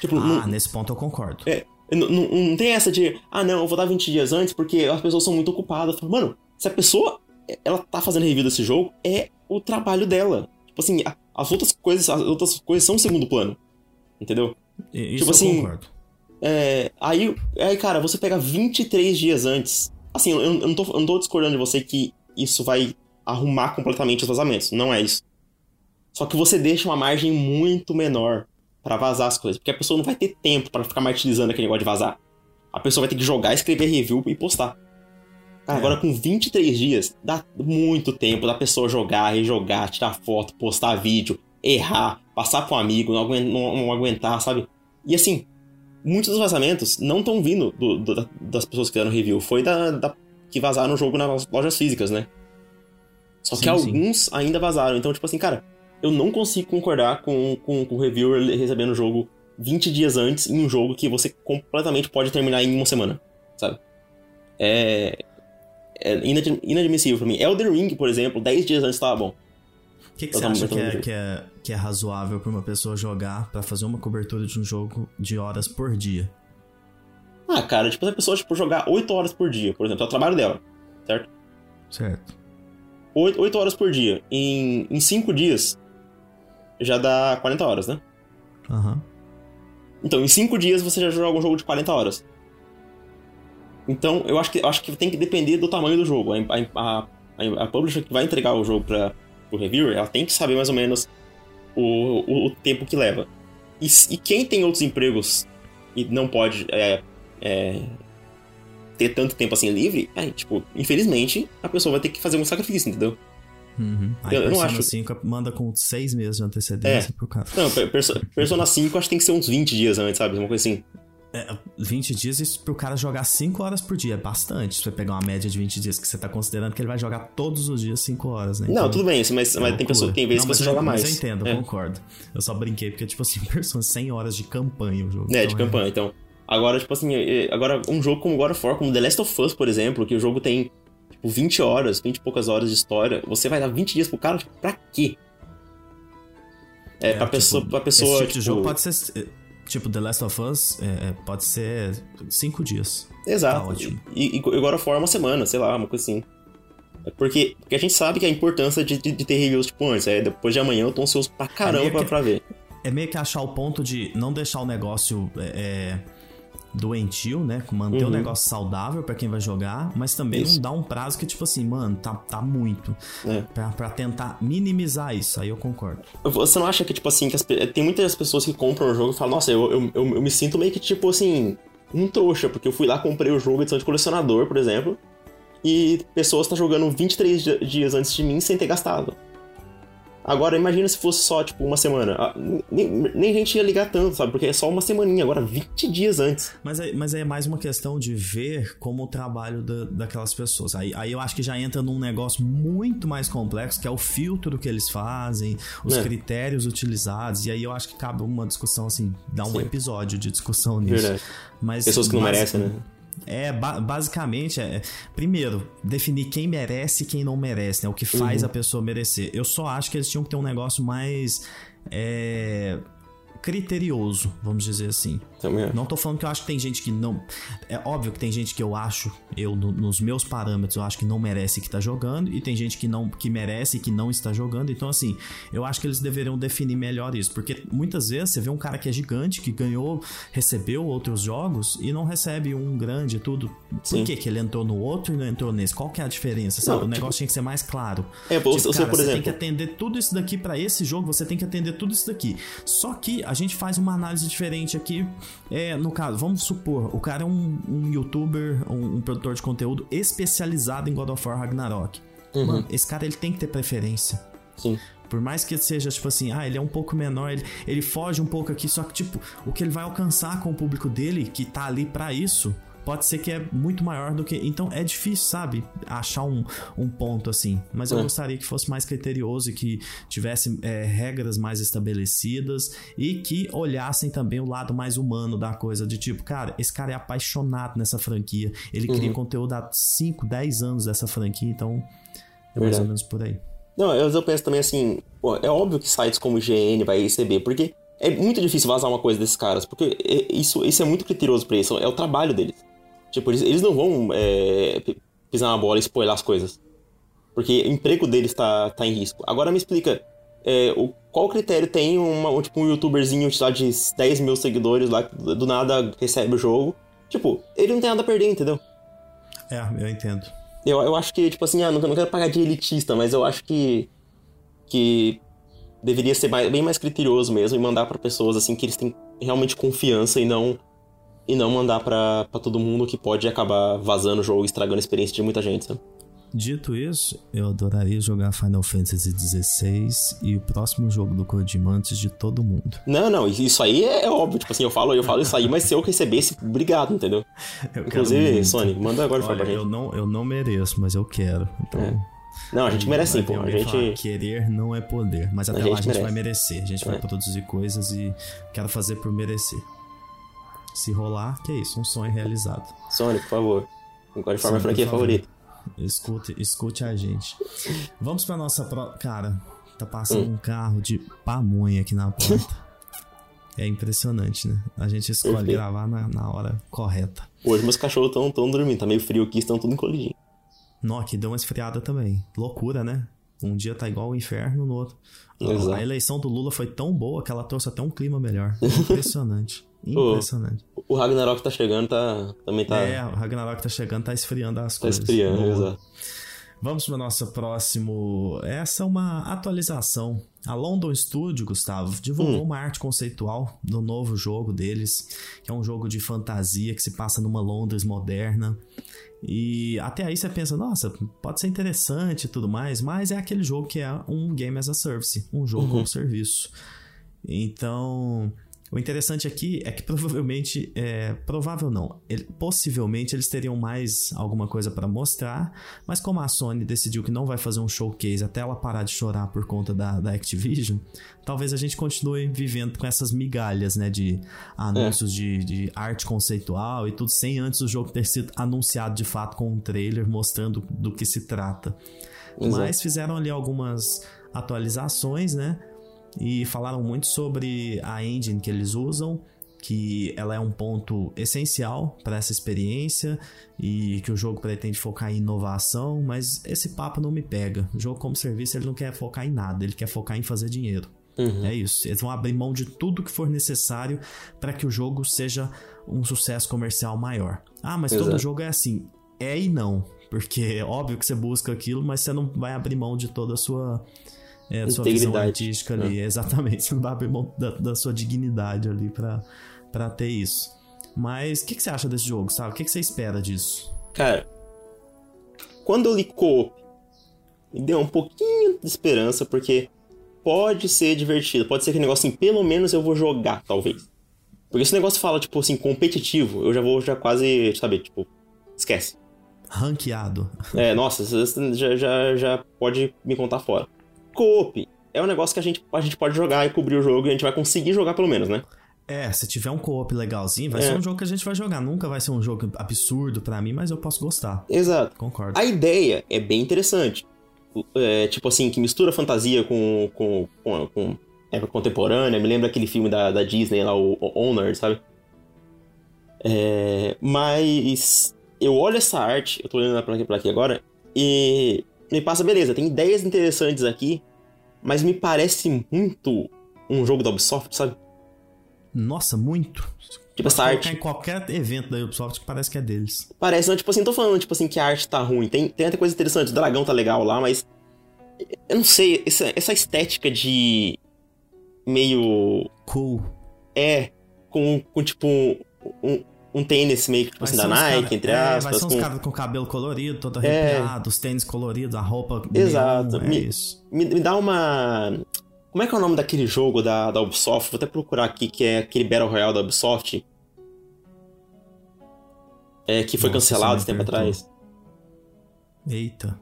Tipo, ah, não, nesse ponto eu concordo. É. Não, não, não, tem essa de, ah, não, eu vou dar 20 dias antes porque as pessoas são muito ocupadas. Mano, se a pessoa ela tá fazendo review desse jogo, é o trabalho dela. Tipo assim, as outras coisas, as outras coisas são segundo plano. Entendeu? Isso tipo assim, eu concordo. É, aí, aí, cara, você pega 23 dias antes. Assim, eu, eu, não tô, eu não tô discordando de você que isso vai arrumar completamente os vazamentos. Não é isso. Só que você deixa uma margem muito menor para vazar as coisas. Porque a pessoa não vai ter tempo para ficar martirizando aquele negócio de vazar. A pessoa vai ter que jogar, escrever review e postar. Cara, é. agora com 23 dias, dá muito tempo da pessoa jogar, rejogar, tirar foto, postar vídeo, errar, passar pro um amigo, não aguentar, não, não aguentar, sabe? E assim, muitos dos vazamentos não estão vindo do, do, das pessoas que fizeram review, foi da, da, que vazaram o jogo nas lojas físicas, né? Só sim, que alguns sim. ainda vazaram. Então, tipo assim, cara, eu não consigo concordar com, com, com o reviewer recebendo o jogo 20 dias antes em um jogo que você completamente pode terminar em uma semana, sabe? É. É inadmissível pra mim. Elder Ring, por exemplo, 10 dias antes tava bom. O que, que você acha que é, que, é, que é razoável pra uma pessoa jogar para fazer uma cobertura de um jogo de horas por dia? Ah, cara, tipo, se a pessoa tipo, jogar 8 horas por dia, por exemplo, é o trabalho dela, certo? Certo. 8, 8 horas por dia. Em, em 5 dias, já dá 40 horas, né? Aham. Uhum. Então, em 5 dias você já joga um jogo de 40 horas. Então, eu acho que, eu acho que tem que depender do tamanho do jogo. A, a, a, a publisher que vai entregar o jogo para o reviewer, ela tem que saber mais ou menos o, o, o tempo que leva. E, e, quem tem outros empregos e não pode é, é, ter tanto tempo assim livre, aí, tipo, infelizmente, a pessoa vai ter que fazer um sacrifício, entendeu? Uhum. Aí eu, eu não acho. 5 manda com 6 meses de antecedência é. pro cara. Não, Persona 5 acho que tem que ser uns 20 dias antes, sabe? Uma coisa assim. É, 20 dias isso pro cara jogar 5 horas por dia é bastante. Se você pegar uma média de 20 dias que você tá considerando que ele vai jogar todos os dias 5 horas, né? Então, não, tudo bem, mas, mas é tem pessoa, tem vezes não, que você joga mais. Mas eu entendo, é. concordo. Eu só brinquei porque, tipo assim, Persona 100 horas de campanha o jogo. É, então, de campanha, então. Agora, tipo assim, agora um jogo como God of War, como The Last of Us, por exemplo, que o jogo tem tipo, 20 horas, 20 e poucas horas de história, você vai dar 20 dias pro cara, tipo, pra quê? É, é pra, tipo, pessoa, pra pessoa. Esse tipo, tipo de jogo pode ser. Tipo, The Last of Us é, é pode ser 5 dias. Exato. Tá ótimo. E, e, e God of War uma semana, sei lá, uma coisa assim. É porque, porque a gente sabe que a importância de, de, de ter reviews tipo antes. É, depois de amanhã eu tô ansioso pra caramba é pra, que, pra ver. É meio que achar o ponto de não deixar o negócio. É, é doentio, né? Manter uhum. o negócio saudável para quem vai jogar, mas também isso. não dá um prazo que, tipo assim, mano, tá, tá muito. É. Pra, pra, tentar minimizar isso. Aí eu concordo. Você não acha que, tipo assim, que as, tem muitas pessoas que compram o jogo e falam, nossa, eu, eu, eu, eu me sinto meio que, tipo assim, um trouxa, porque eu fui lá, comprei o jogo, edição de colecionador, por exemplo, e pessoas estão jogando 23 dias antes de mim sem ter gastado. Agora, imagina se fosse só, tipo, uma semana. Ah, nem, nem a gente ia ligar tanto, sabe? Porque é só uma semaninha, agora 20 dias antes. Mas é, mas é mais uma questão de ver como o trabalho da, daquelas pessoas. Aí, aí eu acho que já entra num negócio muito mais complexo, que é o filtro que eles fazem, os é. critérios utilizados. E aí eu acho que cabe uma discussão, assim, dá um Sim. episódio de discussão nisso. Verdade. Mas, Pessoas que não mas, merecem, né? É, ba basicamente, é, primeiro, definir quem merece e quem não merece, né? O que faz uhum. a pessoa merecer. Eu só acho que eles tinham que ter um negócio mais. É, criterioso, vamos dizer assim. Também Não tô falando que eu acho que tem gente que não. É óbvio que tem gente que eu acho, eu no, nos meus parâmetros, eu acho que não merece que tá jogando, e tem gente que não que merece e que não está jogando. Então, assim, eu acho que eles deveriam definir melhor isso. Porque muitas vezes você vê um cara que é gigante, que ganhou, recebeu outros jogos e não recebe um grande tudo. Sim. Por que, que ele entrou no outro e não entrou nesse? Qual que é a diferença? Sabe? Não, o negócio tipo... tinha que ser mais claro. É, tipo, você, cara, por exemplo. Você tem que atender tudo isso daqui para esse jogo, você tem que atender tudo isso daqui. Só que a gente faz uma análise diferente aqui. É, no caso, vamos supor, o cara é um, um youtuber, um, um, produtor de conteúdo especializado em God of War Ragnarok. Uhum. Mano, esse cara ele tem que ter preferência. Sim. Por mais que seja, tipo assim, ah, ele é um pouco menor, ele, ele foge um pouco aqui, só que, tipo, o que ele vai alcançar com o público dele, que tá ali para isso, pode ser que é muito maior do que. Então é difícil, sabe? Achar um, um ponto assim. Mas eu é. gostaria que fosse mais criterioso e que tivesse é, regras mais estabelecidas e que olhassem também o lado mais humano da coisa. De tipo, cara, esse cara é apaixonado nessa franquia. Ele uhum. cria conteúdo há 5, 10 anos dessa franquia, então é mais ou menos por aí. Não, eu, eu penso também assim, pô, é óbvio que sites como GN vai receber, porque é muito difícil vazar uma coisa desses caras, porque é, isso, isso é muito criterioso pra eles, é o trabalho deles. Tipo, eles, eles não vão é, pisar na bola e spoiler as coisas. Porque o emprego deles tá, tá em risco. Agora me explica, é, o, qual critério tem uma, um, tipo, um youtuberzinho lá, de 10 mil seguidores lá, do nada recebe o jogo? Tipo, ele não tem nada a perder, entendeu? É, eu entendo. Eu, eu acho que, tipo assim, ah, não, não quero pagar de elitista, mas eu acho que. que deveria ser mais, bem mais criterioso mesmo e mandar para pessoas assim que eles têm realmente confiança e não e não mandar para todo mundo que pode acabar vazando o jogo e estragando a experiência de muita gente, sabe? Dito isso, eu adoraria jogar Final Fantasy XVI e o próximo jogo do Kojima antes de todo mundo. Não, não, isso aí é, é óbvio, tipo assim, eu falo, eu falo isso aí, mas se eu recebesse, obrigado, entendeu? Eu Inclusive, Sony, manda agora Olha, pra gente. Eu não, eu não mereço, mas eu quero. Então. É. Não, a gente merece sim, pô. A gente... Falar, querer não é poder, mas até a lá a gente merece. vai merecer. A gente é. vai produzir coisas e quero fazer por merecer. Se rolar, que é isso, um sonho realizado. Sonic, por favor. De forma franquia favorita. Escute, escute a gente. Vamos pra nossa pro... Cara, tá passando hum. um carro de pamonha aqui na porta. é impressionante, né? A gente escolhe Perfeito. gravar na, na hora correta. Hoje meus cachorros estão tão dormindo, tá meio frio aqui, estão tudo encolhidinho. Nó, aqui deu uma esfriada também. Loucura, né? Um dia tá igual o inferno, no outro. Exato. A eleição do Lula foi tão boa que ela trouxe até um clima melhor. Impressionante. Impressionante. O, o, Ragnarok tá chegando, tá, também tá. É, o Ragnarok tá chegando, tá esfriando as tá coisas. Tá esfriando, exato. Vamos para o nosso próximo. Essa é uma atualização. A London Studio, Gustavo, divulgou hum. uma arte conceitual do novo jogo deles, que é um jogo de fantasia que se passa numa Londres moderna. E até aí você pensa, nossa, pode ser interessante e tudo mais, mas é aquele jogo que é um game as a service, um jogo uhum. como serviço. Então, o interessante aqui é que provavelmente, é, provável não, ele, possivelmente eles teriam mais alguma coisa para mostrar, mas como a Sony decidiu que não vai fazer um showcase até ela parar de chorar por conta da, da Activision, talvez a gente continue vivendo com essas migalhas, né, de anúncios é. de, de arte conceitual e tudo, sem antes o jogo ter sido anunciado de fato com um trailer mostrando do que se trata. Exato. Mas fizeram ali algumas atualizações, né? E falaram muito sobre a engine que eles usam, que ela é um ponto essencial para essa experiência e que o jogo pretende focar em inovação, mas esse papo não me pega. O jogo como serviço ele não quer focar em nada, ele quer focar em fazer dinheiro. Uhum. É isso. Eles vão abrir mão de tudo que for necessário para que o jogo seja um sucesso comercial maior. Ah, mas Exato. todo jogo é assim. É e não. Porque é óbvio que você busca aquilo, mas você não vai abrir mão de toda a sua é, a sua visão artística ali. É. Exatamente. Você não vai abrir mão da, da sua dignidade ali pra, pra ter isso. Mas o que, que, você acha desse jogo, sabe? O que, que, você espera disso? Cara, quando eu li Coop, me deu um pouquinho de esperança, porque pode ser divertido. Pode ser que negócio assim, pelo menos eu vou jogar, talvez. Porque esse negócio fala, tipo assim, competitivo, eu já vou já quase, sabe, tipo, esquece. Ranqueado. É, nossa, já, já, já pode me contar fora co-op é um negócio que a gente, a gente pode jogar e cobrir o jogo e a gente vai conseguir jogar pelo menos, né? É, se tiver um co-op legalzinho, vai é. ser um jogo que a gente vai jogar. Nunca vai ser um jogo absurdo para mim, mas eu posso gostar. Exato. Concordo. A ideia é bem interessante. É, tipo assim, que mistura fantasia com, com, com, com época contemporânea. Me lembra aquele filme da, da Disney lá, o, o Honor, sabe? É, mas eu olho essa arte, eu tô olhando pra aqui, pra aqui agora, e me passa, beleza, tem ideias interessantes aqui, mas me parece muito um jogo da Ubisoft, sabe? Nossa, muito. Tipo, essa arte. em qualquer evento da Ubisoft que parece que é deles. Parece, não, tipo assim, tô falando, tipo assim, que a arte tá ruim. Tem, tem até coisa interessante, o dragão tá legal lá, mas. Eu não sei, essa, essa estética de. meio. Cool. É, com, com tipo. Um, um tênis meio que, tipo assim, da Nike, cara, entre aspas. É, vai ser uns com... com cabelo colorido, todo arrepiado, é. os tênis coloridos, a roupa. Exato. Neon, é me, isso. Me, me, dá uma. Como é que é o nome daquele jogo da, da Ubisoft? Vou até procurar aqui, que é aquele Battle Royale da Ubisoft. É, que foi Nossa, cancelado esse tempo atrás. Eita.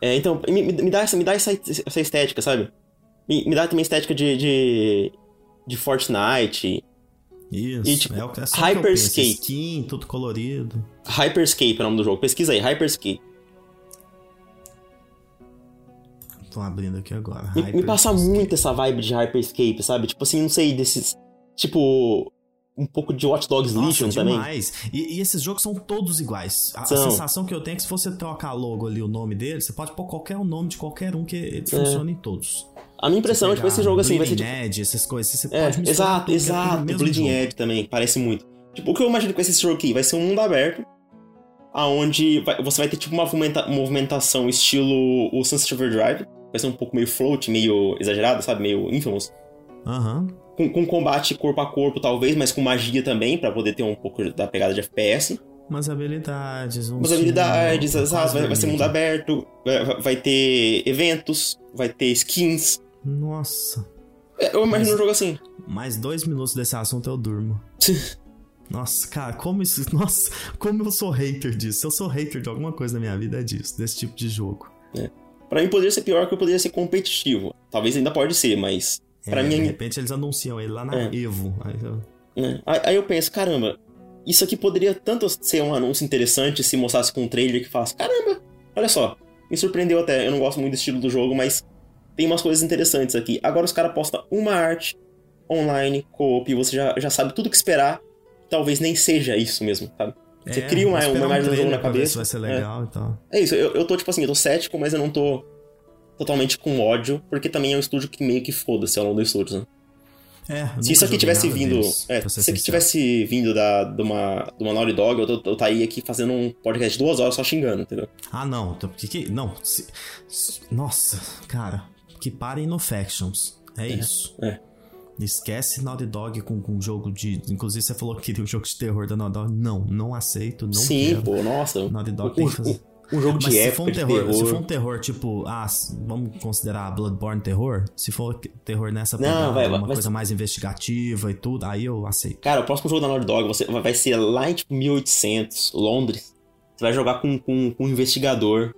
É, então, me, me, dá, essa, me dá essa, essa estética, sabe? Me, me dá também estética de, de, de Fortnite. Isso, e, tipo, é é Hyperscape. Skin, tudo colorido. Hyperscape é o nome do jogo. Pesquisa aí, Hyperscape. Tô abrindo aqui agora. Me, me passa muito essa vibe de Hyperscape, sabe? Tipo assim, não sei, desses. Tipo. Um pouco de Watch Dogs Nossa, Legion demais. também. E, e esses jogos são todos iguais. A, a, sensação que eu tenho é que se você trocar logo ali o nome dele, você pode pôr qualquer nome de qualquer um que ele é. em todos. A minha impressão é que tipo, esse jogo assim vai ser. Tipo... Edge, essas coisas. Você é, pode exato, exato. Bleeding Edge também, parece muito. Tipo, o que eu imagino com esse jogo aqui? Vai ser um mundo aberto, aonde vai, você vai ter tipo uma movimenta movimentação estilo o Sunset Overdrive. Vai ser um pouco meio float, meio exagerado, sabe? Meio infamous. Aham. Uhum. Com, com, combate corpo a corpo, talvez, mas com magia também, para poder ter um pouco da pegada de FPS. Umas habilidades, um Umas habilidades, exato. Vai, vai, ser mundo aberto, vai, vai ter eventos, vai ter skins. Nossa. É, eu imagino um jogo assim. Mais dois minutos desse assunto eu durmo. Nossa, cara, como isso. Nossa, como eu sou hater disso. Se eu sou hater de alguma coisa na minha vida, é disso, desse tipo de jogo. É. Pra mim poderia ser pior que eu poderia ser competitivo. Talvez ainda pode ser, mas. Pra é, mim. De repente eles anunciam ele lá na é. Evo. Aí eu... É. Aí eu penso, caramba, isso aqui poderia tanto ser um anúncio interessante se mostrasse com um trailer que faz, caramba, olha só, me surpreendeu até. Eu não gosto muito do estilo do jogo, mas tem umas coisas interessantes aqui. Agora os caras postam uma arte online, co-op, você já, já sabe tudo o que esperar. Talvez nem seja isso mesmo, sabe? Você é, cria uma, uma imagem do jogo na cabeça. vai ser legal é. e tal. É isso, eu, eu tô tipo assim, eu tô cético, mas eu não tô totalmente com ódio, porque também é um estúdio que meio que foda-se ao longo do estúdio, né? É, se isso aqui tivesse vindo. é, se isso aqui tivesse vindo da, de, uma, de uma Naughty Dog, eu, eu estaria aqui fazendo um podcast de duas horas só xingando, entendeu? Ah, não. Porque que. Não. Se, nossa, cara. Que parem no Factions. É, é isso. É. Esquece Naughty Dog com, com um jogo de. Inclusive, você falou que queria um jogo de terror da Naughty Dog. Não, não aceito, não Sim, quero. pô, nossa. Naughty Dog o, tem que fazer. Um jogo de Mas época, se for um terror, terror, Se for um terror, tipo, ah, vamos considerar Bloodborne terror? Se for terror nessa não, vai, uma vai, coisa vai... mais investigativa e tudo, aí eu aceito. Cara, o próximo jogo da Naughty Dog você, vai ser lá em tipo 1800, Londres. Você vai jogar com, com, com um investigador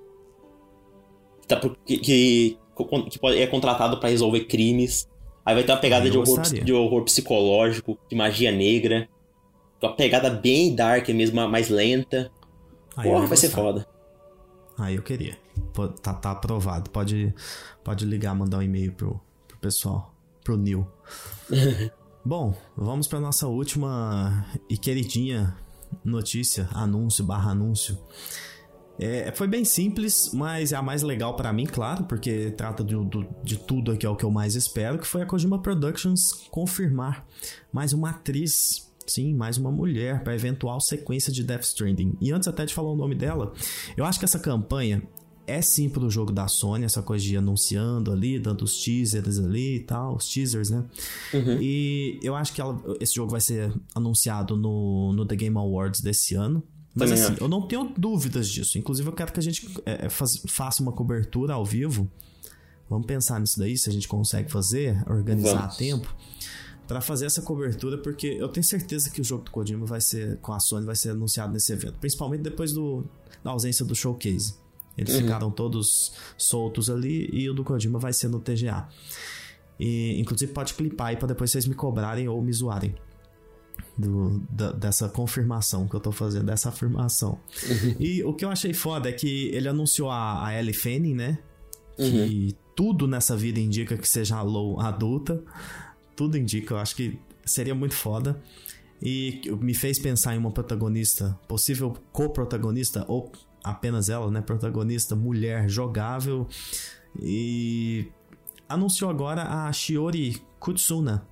que, tá, que, que, que é contratado para resolver crimes. Aí vai ter uma pegada de horror, de horror psicológico, de magia negra. Uma pegada bem dark mesmo, mais lenta. Aí Porra, vai ser foda. Aí eu queria. Tá, tá aprovado. Pode, pode ligar, mandar um e-mail pro, pro pessoal, pro Neil. Bom, vamos para nossa última e queridinha notícia, anúncio barra anúncio. É, foi bem simples, mas é a mais legal para mim, claro, porque trata de, de, de tudo aqui é o que eu mais espero, que foi a Kojima Productions confirmar mais uma atriz Sim, mais uma mulher para eventual sequência de Death Stranding. E antes até de falar o nome dela, eu acho que essa campanha é sim pro jogo da Sony, essa coisa de anunciando ali, dando os teasers ali e tal, os teasers, né? Uhum. E eu acho que ela, esse jogo vai ser anunciado no, no The Game Awards desse ano. Mas Também assim, eu não tenho dúvidas disso. Inclusive, eu quero que a gente é, é, faz, faça uma cobertura ao vivo. Vamos pensar nisso daí, se a gente consegue fazer, organizar Vamos. a tempo para fazer essa cobertura, porque eu tenho certeza que o jogo do Kojima vai ser, com a Sony, vai ser anunciado nesse evento, principalmente depois do, da ausência do showcase. Eles uhum. ficaram todos soltos ali e o do Kojima vai ser no TGA. E, inclusive, pode clipar aí pra depois vocês me cobrarem ou me zoarem. Do, da, dessa confirmação que eu tô fazendo, dessa afirmação. Uhum. E o que eu achei foda é que ele anunciou a, a Ellie Fanning, né? Que uhum. tudo nessa vida indica que seja a Low adulta tudo indica, eu acho que seria muito foda. E me fez pensar em uma protagonista, possível co-protagonista, ou apenas ela, né? Protagonista, mulher, jogável. E anunciou agora a Shiori Kutsuna,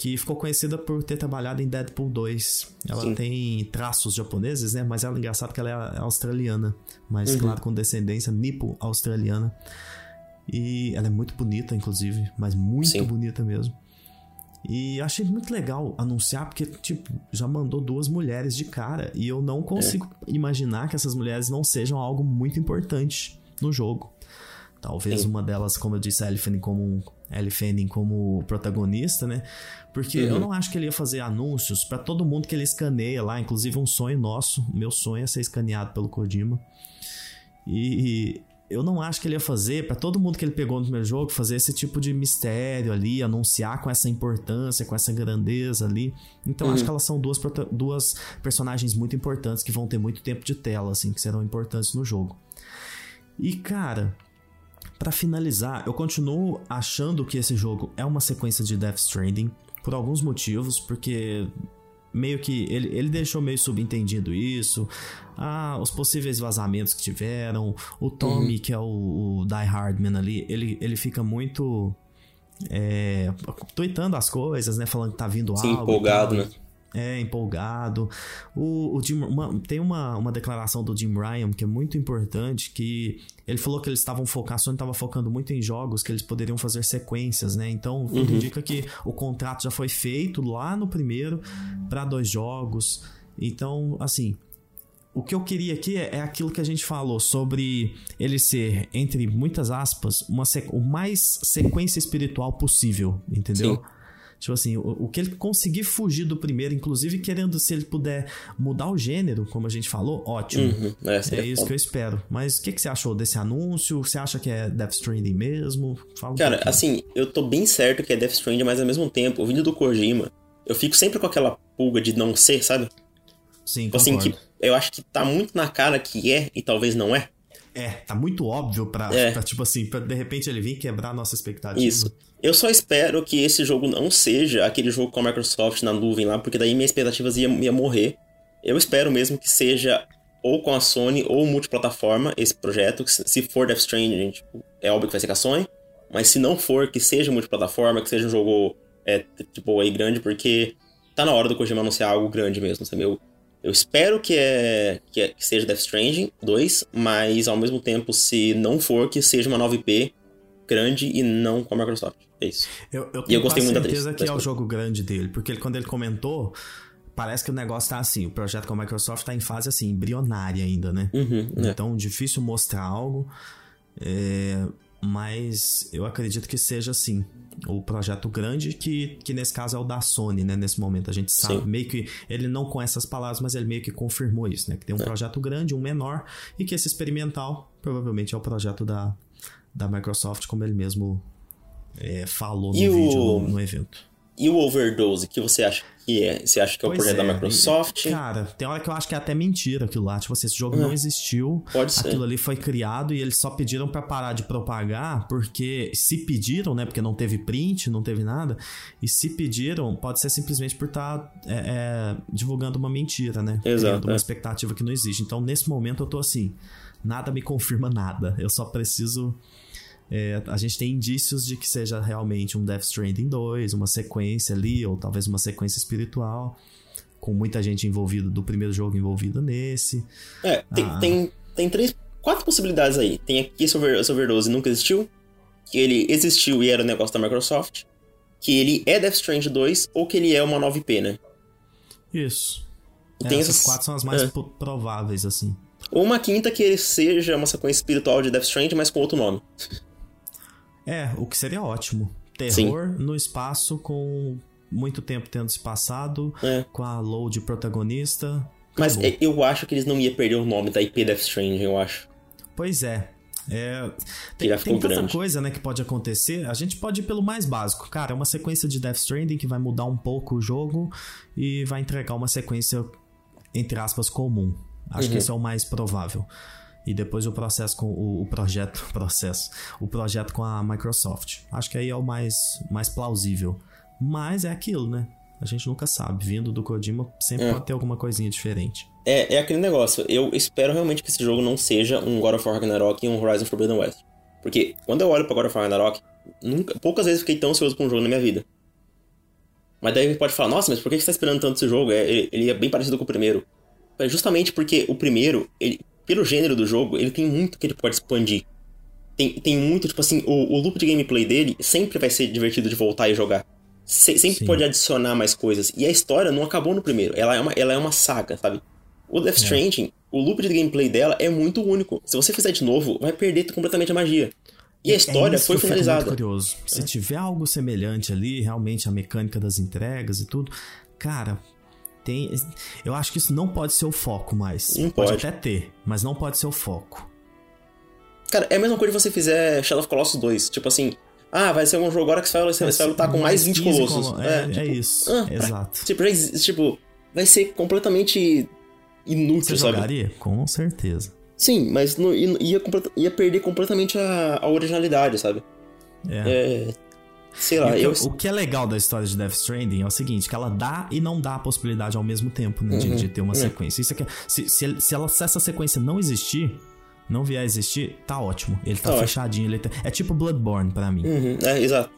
que ficou conhecida por ter trabalhado em Deadpool 2. Ela Sim. tem traços japoneses, né? Mas ela é engraçado que ela é australiana, mas uhum. claro com descendência nipo-australiana. E ela é muito bonita, inclusive, mas muito Sim. bonita mesmo. E achei muito legal anunciar, porque, tipo, já mandou duas mulheres de cara. E eu não consigo é. imaginar que essas mulheres não sejam algo muito importante no jogo. Talvez Sim. uma delas, como eu disse, a Ellie como, Ellie como protagonista, né? Porque uhum. eu não acho que ele ia fazer anúncios para todo mundo que ele escaneia lá. Inclusive, um sonho nosso. Meu sonho é ser escaneado pelo Kojima. E eu não acho que ele ia fazer, para todo mundo que ele pegou no primeiro jogo, fazer esse tipo de mistério ali, anunciar com essa importância, com essa grandeza ali. Então uhum. acho que elas são duas, duas personagens muito importantes que vão ter muito tempo de tela, assim, que serão importantes no jogo. E cara, para finalizar, eu continuo achando que esse jogo é uma sequência de Death Stranding por alguns motivos, porque meio que ele, ele deixou meio subentendido isso. Ah, os possíveis vazamentos que tiveram. O Tommy, uhum. que é o, o Die Hardman ali, ele, ele fica muito. É, tweetando as coisas, né? Falando que tá vindo Sim, algo. empolgado, né? É, empolgado. O, o Jim, uma, tem uma, uma declaração do Jim Ryan que é muito importante, que ele falou que eles estavam focados, a Sony estava focando muito em jogos, que eles poderiam fazer sequências, né? Então, uhum. indica que o contrato já foi feito lá no primeiro para dois jogos. Então, assim, o que eu queria aqui é, é, aquilo que a gente falou sobre ele ser, entre muitas aspas, uma o mais sequência espiritual possível, entendeu? Sim. Tipo assim, o, o, que ele conseguir fugir do primeiro, inclusive querendo, se ele puder mudar o gênero, como a gente falou, ótimo. Uhum, é, é isso que eu espero. Mas o que, que você achou desse anúncio? Você acha que é Death Stranding mesmo? Fala um Cara, pouquinho. assim, eu tô bem certo que é Death Stranding, mas ao mesmo tempo, vindo do Kojima, eu fico sempre com aquela pulga de não ser, sabe? Sim, tipo assim, que eu acho que tá muito na cara que é e talvez não é. É, tá muito óbvio pra, é. pra tipo assim, pra de repente ele vir quebrar a nossa expectativa. Isso. Eu só espero que esse jogo não seja aquele jogo com a Microsoft na nuvem lá, porque daí minhas expectativas iam, ia morrer. Eu espero mesmo que seja ou com a Sony ou multiplataforma esse projeto. Se for Death Stranding, tipo, é óbvio que vai ser com a Sony. Mas se não for, que seja multiplataforma, que seja um jogo é tipo aí grande, porque tá na hora do Kojima anunciar algo grande mesmo, sabe? Eu, eu espero que, é, que, é, que seja Death Stranding 2, mas ao mesmo tempo, se não for, que seja uma nova IP grande e não com a Microsoft. É isso. Eu, eu tenho e eu gostei muito da certeza que é o jogo grande dele, porque ele, quando ele comentou, parece que o negócio tá assim, o projeto com a Microsoft tá em fase assim, embrionária ainda, né? Uhum, é. então, difícil mostrar algo. É, mas eu acredito que seja assim. O projeto grande, que, que nesse caso é o da Sony, né? Nesse momento. A gente sabe, Sim. meio que. Ele não com essas palavras, mas ele meio que confirmou isso, né? Que tem um é. projeto grande, um menor, e que esse experimental provavelmente é o projeto da, da Microsoft, como ele mesmo é, falou no e vídeo o... no, no evento. E o Overdose, que você acha que é? Você acha que é o projeto é. da Microsoft? Cara, tem hora que eu acho que é até mentira aquilo lá. Tipo assim, esse jogo não existiu. Pode ser. Aquilo ali foi criado e eles só pediram para parar de propagar porque se pediram, né? Porque não teve print, não teve nada. E se pediram, pode ser simplesmente por estar tá, é, é, divulgando uma mentira, né? Exato. Criando uma é. expectativa que não existe. Então, nesse momento, eu tô assim. Nada me confirma nada. Eu só preciso é, a gente tem indícios de que seja realmente um Death Stranding 2, uma sequência ali, ou talvez uma sequência espiritual, com muita gente envolvida do primeiro jogo envolvida nesse. É, tem, ah. tem, tem três, quatro possibilidades aí. Tem aqui esse, over, esse Overdose nunca existiu, que ele existiu e era um negócio da Microsoft, que ele é Death Stranding 2 ou que ele é uma nova IP, né? Isso. É, tem essas, essas quatro são as mais é. prováveis, assim. Ou uma quinta que ele seja uma sequência espiritual de Death Stranding, mas com outro nome. É, o que seria ótimo. Terror Sim. no espaço com muito tempo tendo se passado, é. com a Load protagonista. Mas Acabou. eu acho que eles não iam perder o nome da IP Death Stranding, eu acho. Pois é. É, tem, tem tanta grande. coisa né, que pode acontecer. A gente pode ir pelo mais básico. Cara, é uma sequência de Death Stranding que vai mudar um pouco o jogo e vai entregar uma sequência, entre aspas, comum. Acho uhum. que esse é o mais provável e depois o processo com o, o, projeto, processo, o projeto com a Microsoft. Acho que aí é o mais, mais plausível. Mas é aquilo, né? A gente nunca sabe. Vindo do Kojima, sempre é. pode ter alguma coisinha diferente. É, é aquele negócio. Eu espero realmente que esse jogo não seja um God of War Ragnarok e um Horizon Forbidden West. Porque quando eu olho pra God of War Ragnarok, nunca, poucas vezes fiquei tão ansioso por um jogo na minha vida. Mas daí pode falar, nossa, mas por que você tá esperando tanto esse jogo? É, ele, ele é bem parecido com o primeiro. É justamente porque o primeiro, ele, pelo gênero do jogo, ele tem muito que ele pode expandir. Tem, tem muito, tipo assim, o, o loop de gameplay dele sempre vai ser divertido de voltar e jogar. Se, sempre Sim. pode adicionar mais coisas. E a história não acabou no primeiro. Ela é uma, ela é uma saga, sabe? O Death é. Stranding, é. o loop de gameplay dela é muito único. Se você fizer de novo, vai perder completamente a magia. E a é história é foi finalizada. curioso. Se é. tiver algo semelhante ali, realmente a mecânica das entregas e tudo, cara, tem. Eu acho que isso não pode ser o foco mais. Não pode. pode até ter, mas não pode ser o foco. Cara, é a mesma coisa que você fizer Shadow of Colossus 2. Tipo assim, ah, vai ser um jogo agora que você vai, você vai lutar com mais 20 colossos. É, é, tipo, é isso. Ah, exato. Tipo, tipo, vai ser completamente inútil, você sabe? jogaria? Com certeza. Sim, mas não, ia, ia perder completamente a, a originalidade, sabe? É. é Sei lá, o que, eu... o que é legal da história de Death Stranding é o seguinte, que ela dá e não dá a possibilidade ao mesmo tempo, né, uhum. de, de, ter uma uhum. sequência. Isso aqui, se, se, se, ela, se essa sequência não existir, não vier a existir, tá ótimo. Ele tá, tá fechadinho. Ele tá, é tipo Bloodborne para mim. Uhum. É, exato.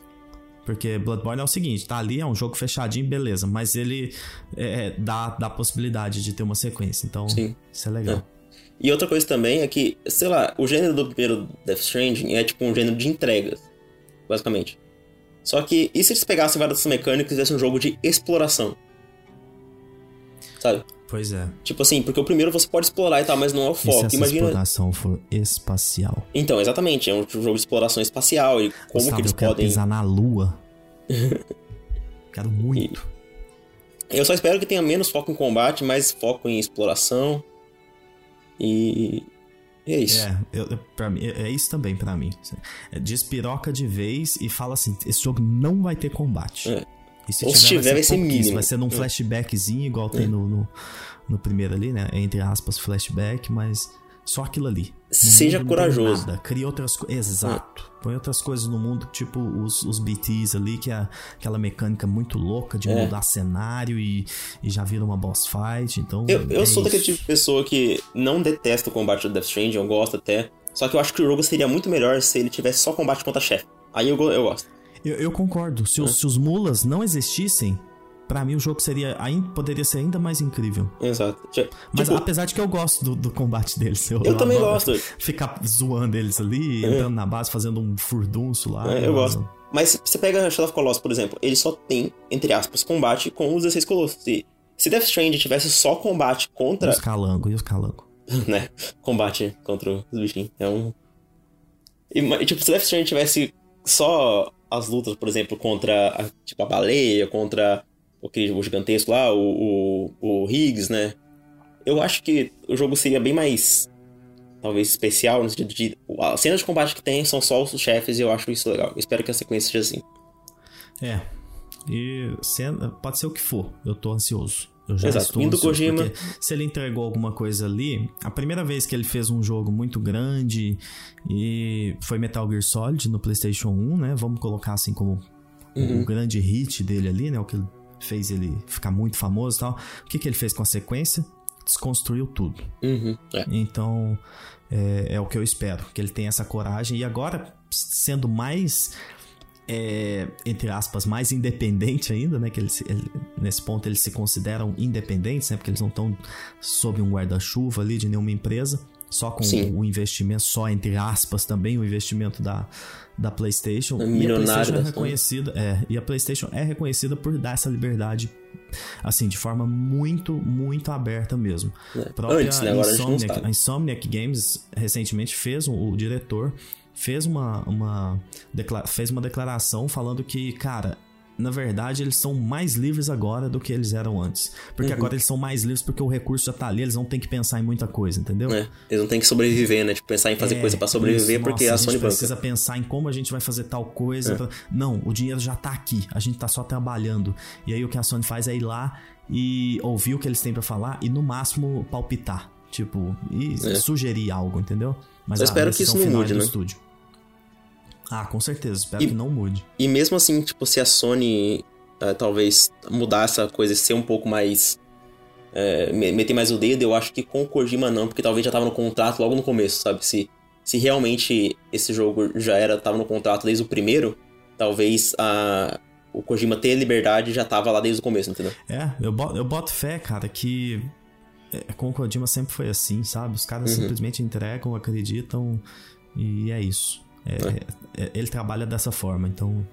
Porque Bloodborne é o seguinte, tá ali, é um jogo fechadinho, beleza. Mas ele é, dá, dá a possibilidade de ter uma sequência. Então, Sim. isso é legal. É. E outra coisa também é que, sei lá, o gênero do primeiro Death Stranding é tipo um gênero de entregas, basicamente. Só que, e se eles pegassem várias dessas mecânicas e fizessem um jogo de exploração? Sabe? Pois é. Tipo assim, porque o primeiro você pode explorar e tal, mas não é o foco. E se Imagina... exploração for espacial. Então, exatamente. É um jogo de exploração espacial e como Gustavo, que eles eu quero podem. pisar na lua. quero muito. E... Eu só espero que tenha menos foco em combate, mais foco em exploração. E e é isso. É, eu, pra mim, é, é isso também para mim. É, despiroca de vez e fala assim: esse jogo não vai ter combate. É. E se Ou tiver, se tiver, vai ser, vai ser mínimo. Vai ser num é. flashbackzinho, igual tem no, no, no, primeiro ali, né? Entre aspas, flashback, mas só aquilo ali. Seja corajoso. Nada. Cria outras coisas. Exato. É. Põe outras coisas no mundo, tipo os, os BTs ali, que é aquela mecânica muito louca de é. mudar cenário e, e já vira uma boss fight. Então. Eu, eu é sou daquele tipo de pessoa que não detesta o combate do Death Stranding, eu gosto até. Só que eu acho que o jogo seria muito melhor se ele tivesse só combate contra chefe. Aí eu, eu gosto. Eu, eu concordo. Se, os, se os mulas não existissem, para mim o jogo seria ainda, poderia ser ainda mais incrível. Exato. Mas tipo, apesar de que eu gosto do, do combate deles. Eu, eu também gosto. Ficar zoando eles ali, é. entrando na base, fazendo um furdunço lá. É, eu gosto. Mas você pega Shadow of Colossus, por exemplo, ele só tem, entre aspas, combate com os 16 Colossos. Se, se Death Stranding tivesse só combate contra... E os calangos, e os calangos. né? Combate contra os bichinhos. É um... E, tipo, se Death Stranding tivesse só as lutas, por exemplo, contra a, tipo, a baleia, contra o, que, o gigantesco lá, o, o, o Higgs, né? Eu acho que o jogo seria bem mais talvez especial, no sentido de. As cenas de combate que tem são só os chefes e eu acho isso legal. Eu espero que a sequência seja assim. É. E cena, pode ser o que for, eu tô ansioso. Eu já Exato. estou Indo ansioso, Kojima. porque se ele entregou alguma coisa ali, a primeira vez que ele fez um jogo muito grande e foi Metal Gear Solid no PlayStation 1, né? Vamos colocar assim como uhum. um grande hit dele ali, né? O que fez ele ficar muito famoso e tal. O que, que ele fez com a sequência? Desconstruiu tudo. Uhum. É. Então, é, é o que eu espero, que ele tenha essa coragem. E agora, sendo mais é, entre aspas, mais independente ainda, né? Que eles, ele, nesse ponto eles se consideram independentes, né? Porque eles não estão sob um guarda-chuva ali de nenhuma empresa, só com Sim. o investimento, só entre aspas também, o investimento da, da PlayStation. É e a PlayStation é reconhecida, é, e a PlayStation é reconhecida por dar essa liberdade assim, de forma muito, muito aberta mesmo. É. Antes, né? Agora Insomniac, a, a Insomniac Games recentemente fez um, o diretor fez uma, uma, fez uma declaração falando que, cara, na verdade, eles são mais livres agora do que eles eram antes. Porque uhum. agora eles são mais livres porque o recurso já tá ali, eles não tem que pensar em muita coisa, entendeu? É, eles não tem que sobreviver, né? Tipo, pensar em fazer é, coisa para sobreviver isso, porque nossa, a Sony a gente precisa pensar em como a gente vai fazer tal coisa. É. Pra... Não, o dinheiro já tá aqui, a gente tá só trabalhando. E aí o que a Sony faz é ir lá e ouvir o que eles têm para falar e no máximo palpitar. Tipo, e é. sugerir algo, entendeu? Mas Eu espero que isso não mude, né? Estúdio. Ah, com certeza. Espero e, que não mude. E mesmo assim, tipo, se a Sony uh, talvez mudar essa coisa e ser um pouco mais. Uh, meter mais o dedo, eu acho que com o Kojima não, porque talvez já tava no contrato logo no começo, sabe? Se, se realmente esse jogo já era, tava no contrato desde o primeiro, talvez a, o Kojima ter liberdade já tava lá desde o começo, entendeu? É, eu boto, eu boto fé, cara, que é, com o Kojima sempre foi assim, sabe? Os caras uhum. simplesmente entregam, acreditam e é isso. É, é. Ele trabalha dessa forma, então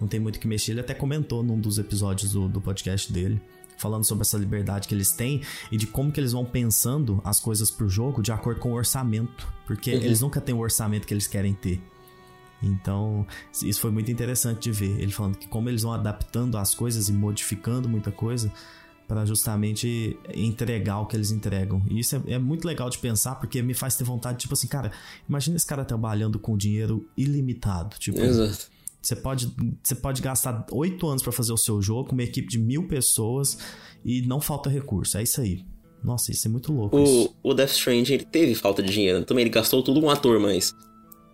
não tem muito o que mexer. Ele até comentou num dos episódios do, do podcast dele, falando sobre essa liberdade que eles têm e de como que eles vão pensando as coisas pro jogo de acordo com o orçamento. Porque uhum. eles nunca têm o orçamento que eles querem ter. Então, isso foi muito interessante de ver. Ele falando que como eles vão adaptando as coisas e modificando muita coisa para justamente entregar o que eles entregam. E isso é, é, muito legal de pensar, porque me faz ter vontade, tipo assim, cara, imagina esse cara trabalhando com dinheiro ilimitado. Tipo, Exato. Você pode, você pode gastar oito anos para fazer o seu jogo com uma equipe de mil pessoas e não falta recurso. É isso aí. Nossa, isso é muito louco. O, o Death Stranding ele teve falta de dinheiro. Também ele gastou tudo um ator, mas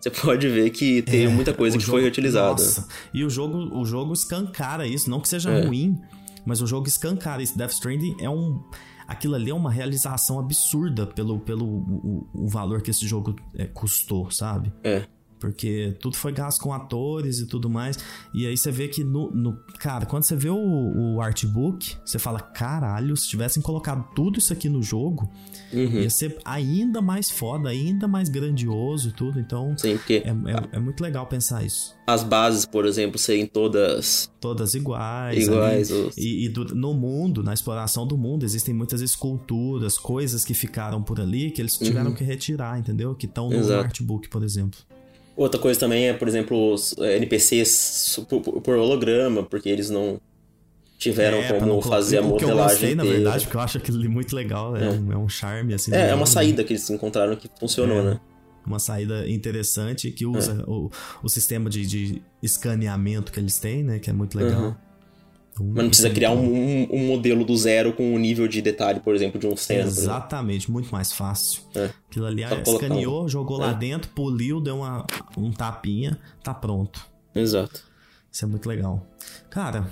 você pode ver que teve é, muita coisa que jogo, foi reutilizada. Nossa. E o jogo, o jogo escancara isso. Não que seja é. ruim, mas o jogo escancara esse Death Stranding é um aquilo ali é uma realização absurda pelo, pelo o, o valor que esse jogo é, custou, sabe? É. Porque tudo foi gasto com atores e tudo mais. E aí você vê que no. no cara, quando você vê o, o artbook, você fala: caralho, se tivessem colocado tudo isso aqui no jogo, uhum. ia ser ainda mais foda, ainda mais grandioso e tudo. Então. Sim, porque. É, é, é, muito legal pensar isso. As bases, por exemplo, serem todas. Todas iguais. Iguais. Os... E, e do, no mundo, na exploração do mundo, existem muitas esculturas, coisas que ficaram por ali que eles tiveram uhum. que retirar, entendeu? Que estão no Exato. artbook, por exemplo. Outra coisa também é, por exemplo, os é, NPCs por, holograma, porque eles não tiveram é, como não fazer a modelagem. Que eu gostei, na verdade, porque eu acho aquilo muito legal. É, é. Um, é um charme, assim. É, é uma saída que eles encontraram que funcionou, é, né? Uma saída interessante que usa é. o, o sistema de, de escaneamento que eles têm, né? Que é muito legal. Uhum. Mas não precisa criar um, um, um, modelo do zero com um nível de detalhe, por exemplo, de um cena. Exatamente, muito mais fácil. É. Aquilo ali Só escaneou, um... jogou é. lá dentro, poliu, deu uma, um tapinha, tá pronto. Exato. Isso é muito legal. Cara,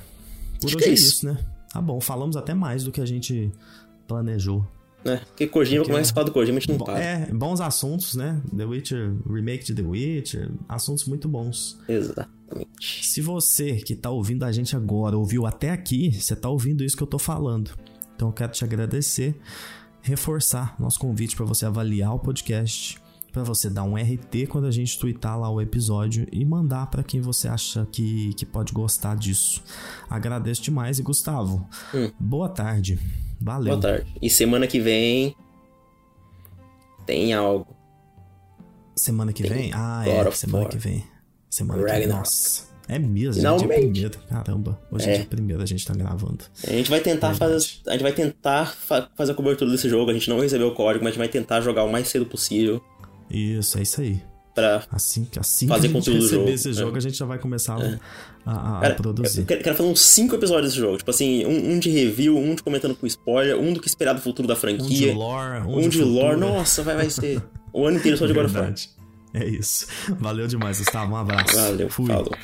por Acho hoje é, é isso. isso, né? Tá bom, falamos até mais do que a gente planejou. É, porque Kojima, como é que fala do Kojima, a gente não para. É, bons assuntos, né? The Witcher, remake de The Witcher, assuntos muito bons. Exato. Exatamente. Se você que tá ouvindo a gente agora ouviu até aqui, você tá ouvindo isso que eu tô falando. Então eu quero te agradecer, reforçar nosso convite para você avaliar o podcast, para você dar um RT quando a gente tweetar lá o episódio e mandar para quem você acha que, que pode gostar disso. Agradeço demais e Gustavo, hum. boa tarde. Valeu. Boa tarde. E semana que vem tem algo. Semana que tem vem? Ah, é. Semana que vem. Semana que vem. Nossa. É mesmo, Finalmente. dia primeiro. Caramba, hoje é. é dia primeiro, a gente tá gravando. A gente vai tentar fazer. A gente vai tentar fa fazer a cobertura desse jogo. A gente não recebeu o código, mas a gente vai tentar jogar o mais cedo possível. Isso, é isso aí. Pra assim, assim fazer que a gente receber jogo. esse é. jogo, é. a gente já vai começar é. a, a, Cara, produzir. Quero, quero, fazer uns 5 episódios desse jogo. Tipo assim, um, um, de review, um de comentando com spoiler, um do que esperar do futuro da franquia. Um de lore, um, um de, de lore. Nossa, vai, vai ser o ano inteiro só de God of War. É isso. Valeu demais, Gustavo. Um abraço. Valeu, Fui. falou.